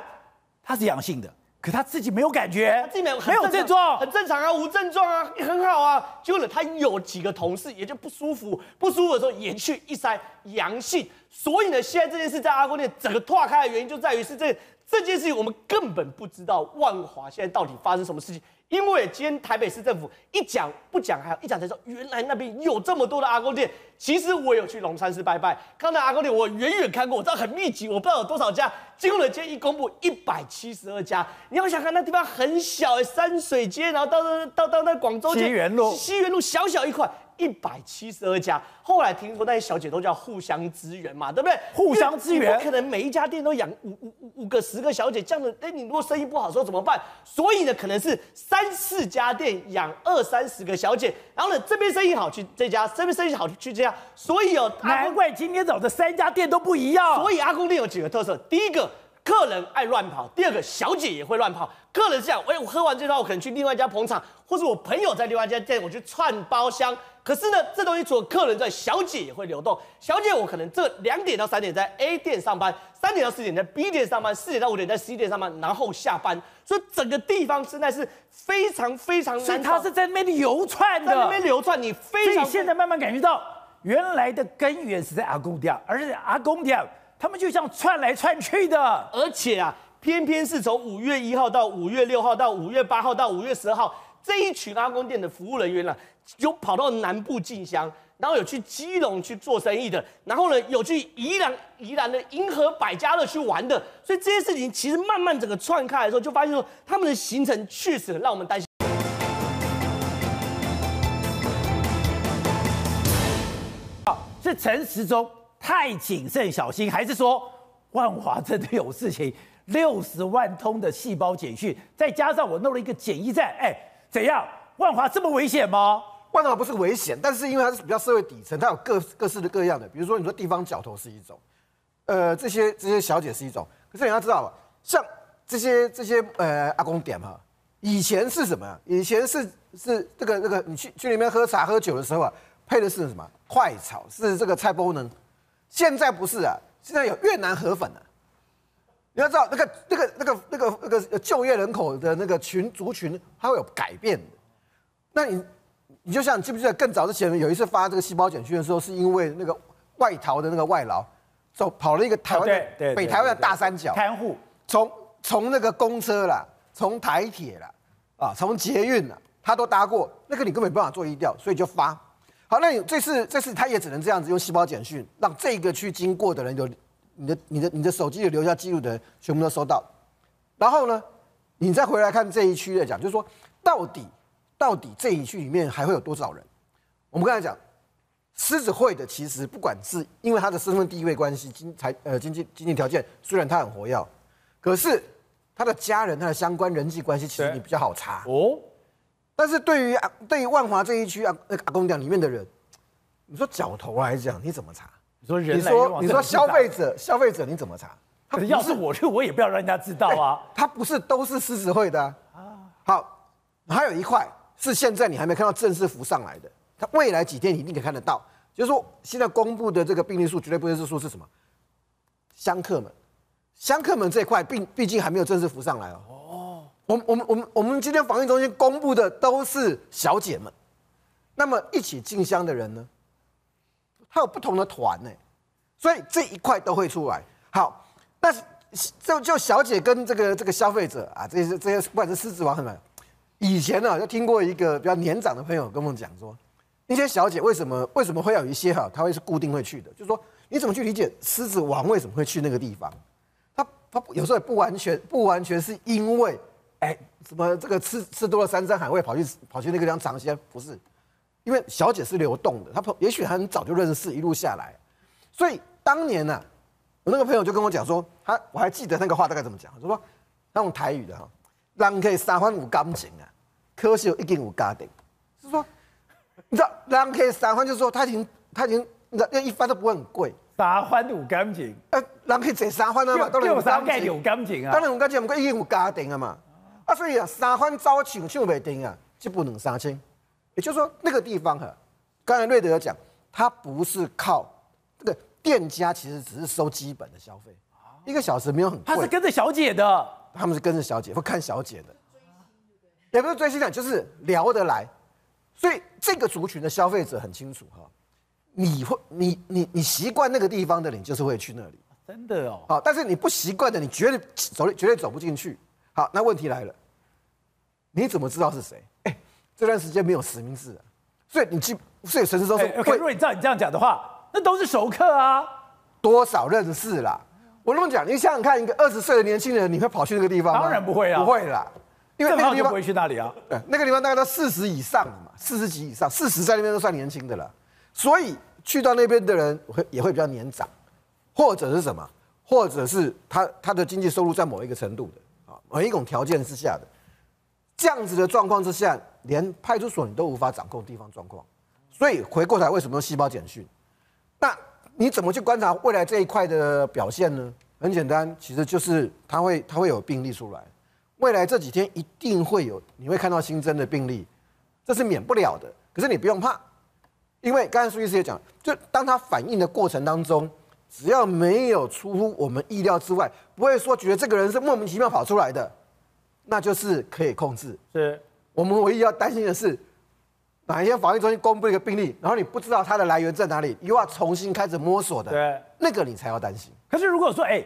他是阳性的。可他自己没有感觉，他自己没有没有症状，很正常啊，无症状啊，很好啊。结果呢，他有几个同事也就不舒服，不舒服的时候也去一筛阳性。所以呢，现在这件事在阿公店整个拓开的原因就在于是这这件事情，我们根本不知道万华现在到底发生什么事情。因为今天台北市政府一讲不讲，还有一讲才知道，原来那边有这么多的阿公店。其实我有去龙山寺拜拜，看到阿公店我远远看过，我知道很密集，我不知道有多少家。结果呢，今天一公布一百七十二家。你要想看那地方很小，山水街，然后到到到到那广州街西园路，西园路小小一块。一百七十二家，后来听说那些小姐都叫互相支援嘛，对不对？互相支援，不可能每一家店都养五五五五个十个小姐，这样子，哎，你如果生意不好的时候怎么办？所以呢，可能是三四家店养二三十个小姐，然后呢，这边生意好去这家，这边生意好去这家，所以有、哦、难怪今天走的三家店都不一样。所以阿公店有几个特色，第一个。客人爱乱跑，第二个小姐也会乱跑。客人是这样，哎，我喝完这套，我可能去另外一家捧场，或是我朋友在另外一家店，我去串包厢。可是呢，这东西除了客人在，小姐也会流动。小姐，我可能这两点到三点在 A 店上班，三点到四点在 B 店上班，四点到五点在 C 店上班，然后下班。所以整个地方现在是非常非常难，所以它是在那边流窜的，在那边流窜，你非常。所以现在慢慢感觉到，原来的根源是在阿公店，而且阿公店他们就像窜来窜去的，而且啊，偏偏是从五月一号到五月六号到五月八号到五月十二号这一群阿公店的服务人员了、啊。有跑到南部进香，然后有去基隆去做生意的，然后呢有去宜兰宜兰的银河百家乐去玩的，所以这些事情其实慢慢整个串开来的时候，就发现说他们的行程确实很让我们担心。好，是陈时中太谨慎小心，还是说万华真的有事情？六十万通的细胞简讯，再加上我弄了一个检疫站，哎，怎样？万华这么危险吗？万华不是危险，但是因为它是比较社会底层，它有各各式的各样的，比如说你说地方角头是一种，呃，这些这些小姐是一种，可是你要知道，像这些这些呃阿公点哈，以前是什么？以前是是这个这个，你去去里面喝茶喝酒的时候啊，配的是什么？快炒是这个菜包呢？现在不是啊，现在有越南河粉啊。你要知道那个那个那个那个那个就业人口的那个群族群，它会有改变的。那你。你就像你记不记得更早之前有一次发这个细胞简讯的时候，是因为那个外逃的那个外劳走跑了一个台湾的北台湾的大三角看护，从从那个公车啦，从台铁啦，啊，从捷运啦，他都搭过，那个你根本没办法做医调，所以就发。好，那你这次这次他也只能这样子用细胞简讯，让这个去经过的人有你的你的你的手机有留下记录的人全部都收到。然后呢，你再回来看这一区来讲，就是说到底。到底这一区里面还会有多少人？我们刚才讲，狮子会的其实不管是因为他的身份地位关系、经财呃经济经济条件，虽然他很活跃，可是他的家人、他的相关人际关系其实你比较好查哦。但是对于啊，对于万华这一区啊那个阿公店里面的人，你说角头来讲，你怎么查？你说人，你说你说消费者消费者你怎么查？他要是我去，我也不要让人家知道啊。他不是都是狮子会的啊。好，还有一块。是现在你还没看到正式浮上来的，他未来几天你一定可以看得到。就是说，现在公布的这个病例数绝对不会是说是什么？香客们，香客们这一块毕毕竟还没有正式浮上来哦。哦，我们我们我们我们今天防疫中心公布的都是小姐们，那么一起进香的人呢？它有不同的团呢，所以这一块都会出来。好，但是就就小姐跟这个这个消费者啊，这些这些不管是狮子王什么。以前呢、就听过一个比较年长的朋友跟我们讲说，那些小姐为什么为什么会有一些哈，她会是固定会去的，就是说你怎么去理解狮子王为什么会去那个地方？他他有时候也不完全不完全是因为哎什么这个吃吃多了山珍海味跑去跑去那个地方尝鲜，不是，因为小姐是流动的，她朋也许很早就认识，一路下来，所以当年呢、啊，我那个朋友就跟我讲说，他我还记得那个话大概怎么讲，他说他用台语的哈。人可以三番五感情啊，可惜一定有家庭。是说，你知道，人可以三番，就是说他已经他已经，你知道，那一番都不会很贵。三番五感情，呃，人可以坐三番啊嘛，当然有三概有感情啊。当然有感情，不过已经有家庭啊嘛。啊，所以啊，三番招请就没定啊，就不能三千。也就是说，那个地方哈，刚才瑞德有讲，他不是靠这个店家，其实只是收基本的消费，一个小时没有很贵。他是跟着小姐的。他们是跟着小姐，会看小姐的，也不是追星的，就是聊得来。所以这个族群的消费者很清楚哈，你会你你你习惯那个地方的，你就是会去那里，真的哦。好，但是你不习惯的，你绝对走绝对走不进去。好，那问题来了，你怎么知道是谁？哎，这段时间没有实名制啊，所以你去，所以陈时中说，如果你照你这样讲的话，那都是熟客啊，多少认识啦。我那么讲，你想想看，一个二十岁的年轻人，你会跑去那个地方吗？当然不会啊，不会啦，因为那个地方不会去那里啊。对，那个地方大概都四十以上了嘛，四十几以上，四十在那边都算年轻的了。所以去到那边的人会也会比较年长，或者是什么，或者是他他的经济收入在某一个程度的啊，某一种条件之下的，这样子的状况之下，连派出所你都无法掌控地方状况。所以回过头来，为什么用细胞简讯？那你怎么去观察未来这一块的表现呢？很简单，其实就是它会它会有病例出来，未来这几天一定会有，你会看到新增的病例，这是免不了的。可是你不用怕，因为刚才苏医师也讲，就当它反应的过程当中，只要没有出乎我们意料之外，不会说觉得这个人是莫名其妙跑出来的，那就是可以控制。是我们唯一要担心的是。哪一天防疫中心公布一个病例，然后你不知道它的来源在哪里，又要重新开始摸索的，对，那个你才要担心。可是如果说，哎，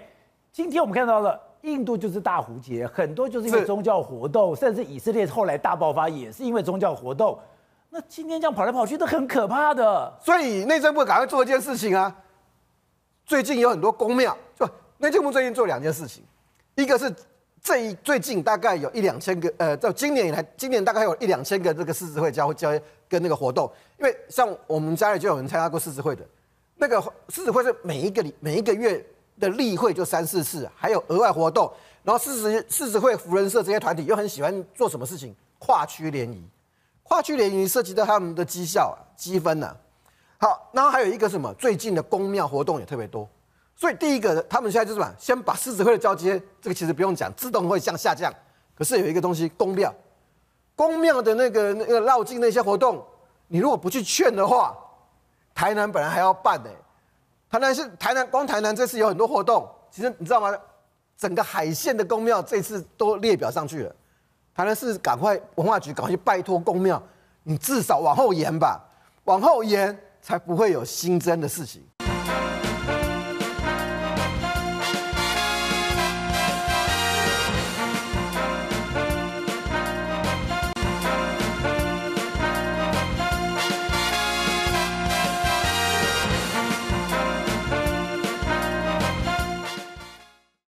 今天我们看到了印度就是大壶节，很多就是因为宗教活动，甚至以色列后来大爆发也是因为宗教活动，那今天这样跑来跑去都很可怕的。所以内政部赶快做一件事情啊！最近有很多公庙，就内政部最近做两件事情，一个是。这一最近大概有一两千个，呃，到今年以来，今年大概有一两千个这个狮子会交交跟那个活动，因为像我们家里就有人参加过狮子会的，那个狮子会是每一个礼每一个月的例会就三四次，还有额外活动，然后狮子狮子会福人社这些团体又很喜欢做什么事情？跨区联谊，跨区联谊涉及到他们的绩效啊、积分呐、好，然后还有一个什么？最近的公庙活动也特别多。所以第一个，他们现在就是什么？先把狮子会的交接，这个其实不用讲，自动会向下降。可是有一个东西，宫庙，宫庙的那个那个绕境那些活动，你如果不去劝的话，台南本来还要办呢。台南是台南，光台南这次有很多活动。其实你知道吗？整个海线的宫庙这次都列表上去了。台南市赶快文化局赶快去拜托宫庙，你至少往后延吧，往后延才不会有新增的事情。